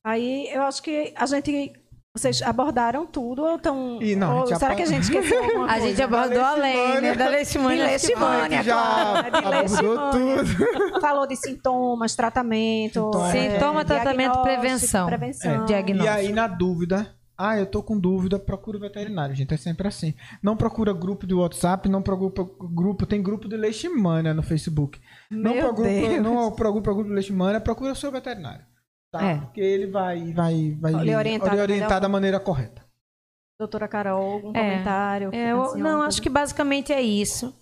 Aí eu acho que a gente. Vocês abordaram tudo ou estão. Ih, não, a ou será que a gente esqueceu alguma <laughs> A coisa? gente abordou Da além, né? Da leishmania. De que leishmania. A claro, de abordou leishmania. tudo. Falou de sintomas, tratamento. Sintoma, é, Sintoma, tratamento, prevenção. prevenção. É, diagnóstico. E aí, na dúvida, ah, eu tô com dúvida, procura o veterinário, gente. É sempre assim. Não procura grupo de WhatsApp, não procura grupo. Tem grupo de leishmania no Facebook. não Meu procura, Deus. não procura grupo de leishmania, procura o seu veterinário. Tá? É. Porque ele vai, vai, vai Lhe orientar lhe da orientar da maneira correta. Doutora Carol, algum É. comentário? É, eu- não, acho que basicamente é isso.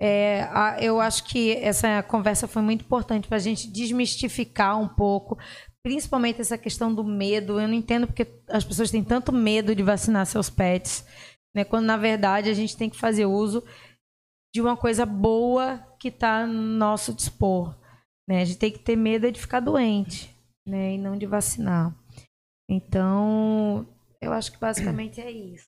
É, a- eu acho que essa conversa foi muito importante para a gente desmistificar um pouco, principalmente essa questão do medo. Eu não entendo porque as pessoas têm tanto medo de vacinar seus pets, né? Quando na verdade a gente tem que fazer uso de uma coisa boa que está no nosso dispor. Né? A gente tem que ter medo é de ficar doente, né? E não de vacinar. Então, eu acho que basicamente é isso.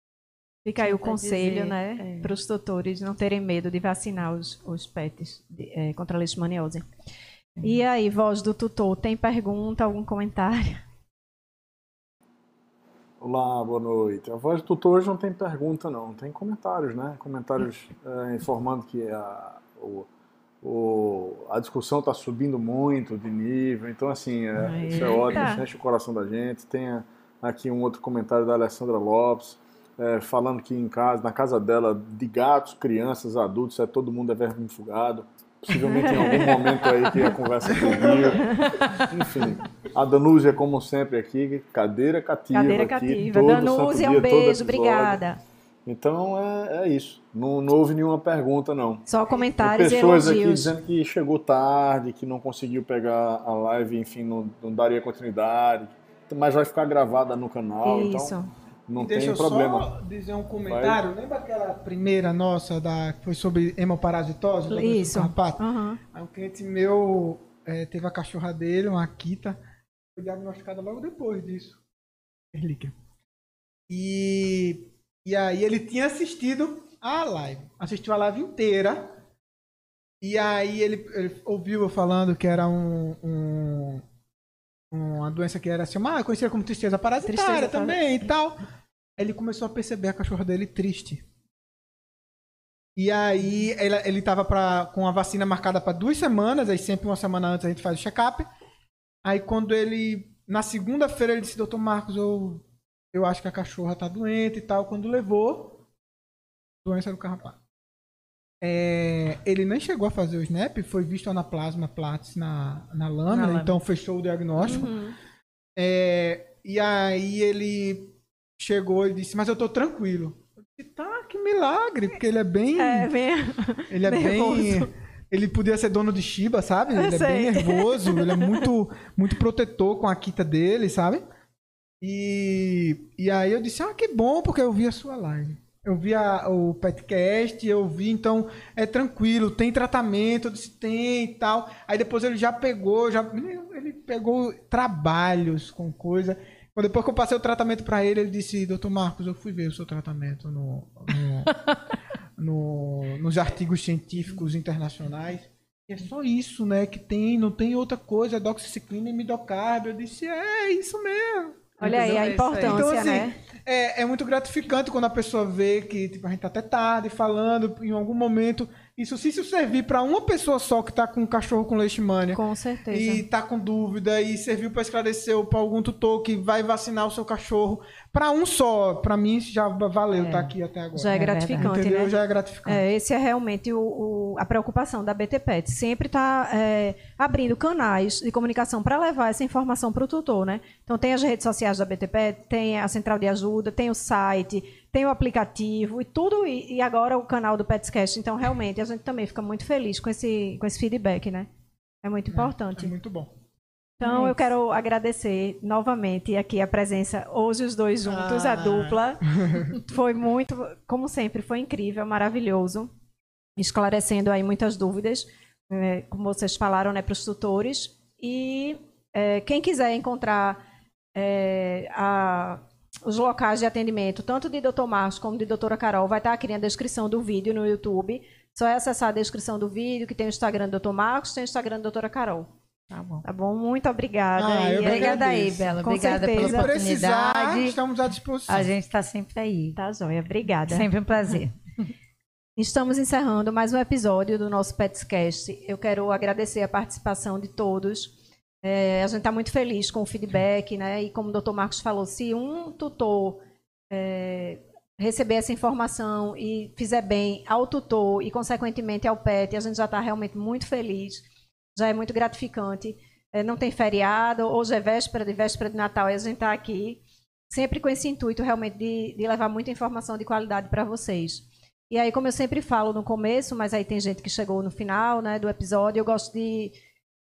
Fica aí o conselho, dizer, né, é. para os tutores não terem medo de vacinar os, os pets de- é, contra a leishmaniose. E aí, voz do tutor, tem pergunta, algum comentário? Olá, boa noite. A voz do tutor hoje não tem pergunta, não. Tem comentários, né? Comentários é, informando que a, o, o, a discussão está subindo muito de nível. Então, assim, é, isso é ótimo, isso enche o coração da gente. Tem aqui um outro comentário da Alessandra Lopes. É, falando que em casa, na casa dela, de gatos, crianças, adultos, é todo mundo é vermifugado. Possivelmente em algum momento aí que a conversa fluiu. Enfim, a Danúzia, como sempre, aqui, cadeira cativa. Cadeira aqui, cativa. Danúzia, um beijo, obrigada. Então é, é isso. Não, não, houve nenhuma pergunta, não. Só comentários Tem pessoas e aqui dizendo que chegou tarde, que não conseguiu pegar a live, enfim, não, não daria continuidade. Mas vai ficar gravada no canal. Então isso. Então não e tem problema. Deixa eu só dizer um comentário. Vai. Lembra aquela primeira nossa da, que foi sobre hemoparasitose? Isso. Uhum. Aí um cliente meu é, teve a cachorra dele, uma Akita, foi diagnosticada logo depois disso. Relíquia. E, e aí ele tinha assistido a live. Assistiu a live inteira. E aí ele, ele ouviu eu falando que era um, um uma doença que era assim, ah, conhecida como tristeza parasitária tristeza também e tal. Ele começou a perceber a cachorra dele triste. E aí ele, ele tava pra, com a vacina marcada para duas semanas, aí sempre uma semana antes a gente faz o check-up. Aí quando ele. Na segunda-feira ele disse, doutor Marcos, eu, eu acho que a cachorra tá doente e tal. Quando levou, doença do carrapato. É, ele nem chegou a fazer o snap, foi visto anaplasma platis na, na lâmina, na então fechou o diagnóstico. Uhum. É, e aí ele chegou e disse, mas eu tô tranquilo. Eu disse, tá, que milagre, porque ele é bem. É, bem. <laughs> Ele é bem. Ele podia ser dono de Shiba, sabe? Ele é bem nervoso, ele é muito, muito protetor com a quita dele, sabe? E, e aí eu disse, ah, que bom, porque eu vi a sua live. Eu vi a, o podcast, eu vi, então é tranquilo, tem tratamento, eu disse tem e tal. Aí depois ele já pegou, já ele pegou trabalhos com coisa. Depois que eu passei o tratamento para ele, ele disse, doutor Marcos, eu fui ver o seu tratamento no, no, no, nos artigos científicos internacionais. E é só isso, né, que tem, não tem outra coisa, é doxiciclina e midocárbio. Eu disse, é, isso mesmo. Olha aí a é importância, então, assim, né? É, é muito gratificante quando a pessoa vê que tipo, a gente tá até tarde falando, em algum momento isso se isso servir para uma pessoa só que está com um cachorro com leishmania. Com certeza. E está com dúvida e serviu para esclarecer para algum tutor que vai vacinar o seu cachorro. Para um só, para mim já valeu estar é. tá aqui até agora. Já é, é gratificante, Entendeu? né? Já é gratificante. É, esse é realmente o, o, a preocupação da BTPET. Sempre está é, abrindo canais de comunicação para levar essa informação para o tutor, né? Então tem as redes sociais da BTPET, tem a central de ajuda, tem o site, tem o aplicativo e tudo, e, agora o canal do Petscast. Então, realmente, a gente também fica muito feliz com esse, com esse feedback, né? É muito importante. É, é muito bom. Então, é eu quero agradecer novamente aqui a presença, hoje os dois juntos, ah. a dupla. <laughs> Foi muito, como sempre, foi incrível, maravilhoso, esclarecendo aí muitas dúvidas, é, como vocês falaram, né, para os tutores. E é, quem quiser encontrar é, a os locais de atendimento, tanto de Dr. Marcos como de doutora Carol, vai estar aqui na descrição do vídeo no YouTube. Só é acessar a descrição do vídeo, que tem o Instagram do Dr. Marcos, tem o Instagram da doutora Carol. Tá bom. Tá bom, muito obrigada. Ah. Obrigada aí, Bela. Com obrigada certeza. pela oportunidade. Precisar, estamos à disposição. A gente está sempre aí. Tá joia, obrigada. Sempre um prazer. <laughs> Estamos encerrando mais um episódio do nosso Petscast. Eu quero agradecer a participação de todos. É, a gente está muito feliz com o feedback, né? E como o doutor Marcos falou, se um tutor é, receber essa informação e fizer bem ao tutor e, consequentemente, ao PET, a gente já está realmente muito feliz, já é muito gratificante. É, não tem feriado, hoje é véspera de véspera de Natal e a gente está aqui sempre com esse intuito realmente de, de levar muita informação de qualidade para vocês. E aí, como eu sempre falo no começo, mas aí tem gente que chegou no final né, do episódio, eu gosto de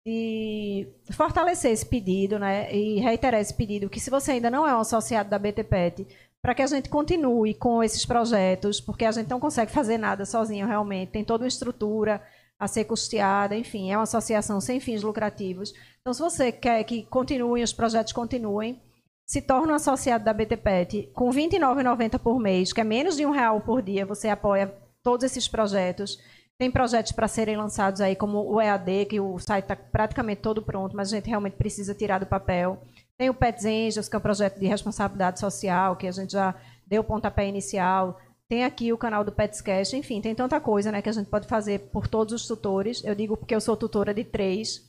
de fortalecer esse pedido, né, e reiterar esse pedido que se você ainda não é um associado da BTPET, para que a gente continue com esses projetos, porque a gente não consegue fazer nada sozinho realmente, tem toda uma estrutura a ser custeada, enfim, é uma associação sem fins lucrativos. Então, se você quer que continuem, os projetos continuem, se torne um associado da BTPET com R$ 29,90 por mês, que é menos de um real por dia, você apoia todos esses projetos. Tem projetos para serem lançados aí, como o EAD, que o site está praticamente todo pronto, mas a gente realmente precisa tirar do papel. Tem o Pets Angels, que é um projeto de responsabilidade social, que a gente já deu o pontapé inicial. Tem aqui o canal do Petscast, enfim, tem tanta coisa né, que a gente pode fazer por todos os tutores. Eu digo porque eu sou tutora de três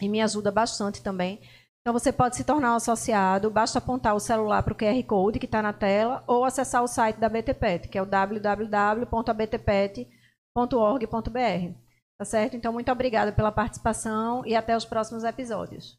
e me ajuda bastante também. Então você pode se tornar um associado, basta apontar o celular para o QR Code que está na tela ou acessar o site da BTPET, que é o www.btpet.org.br. Tá certo? Então, muito obrigada pela participação e até os próximos episódios.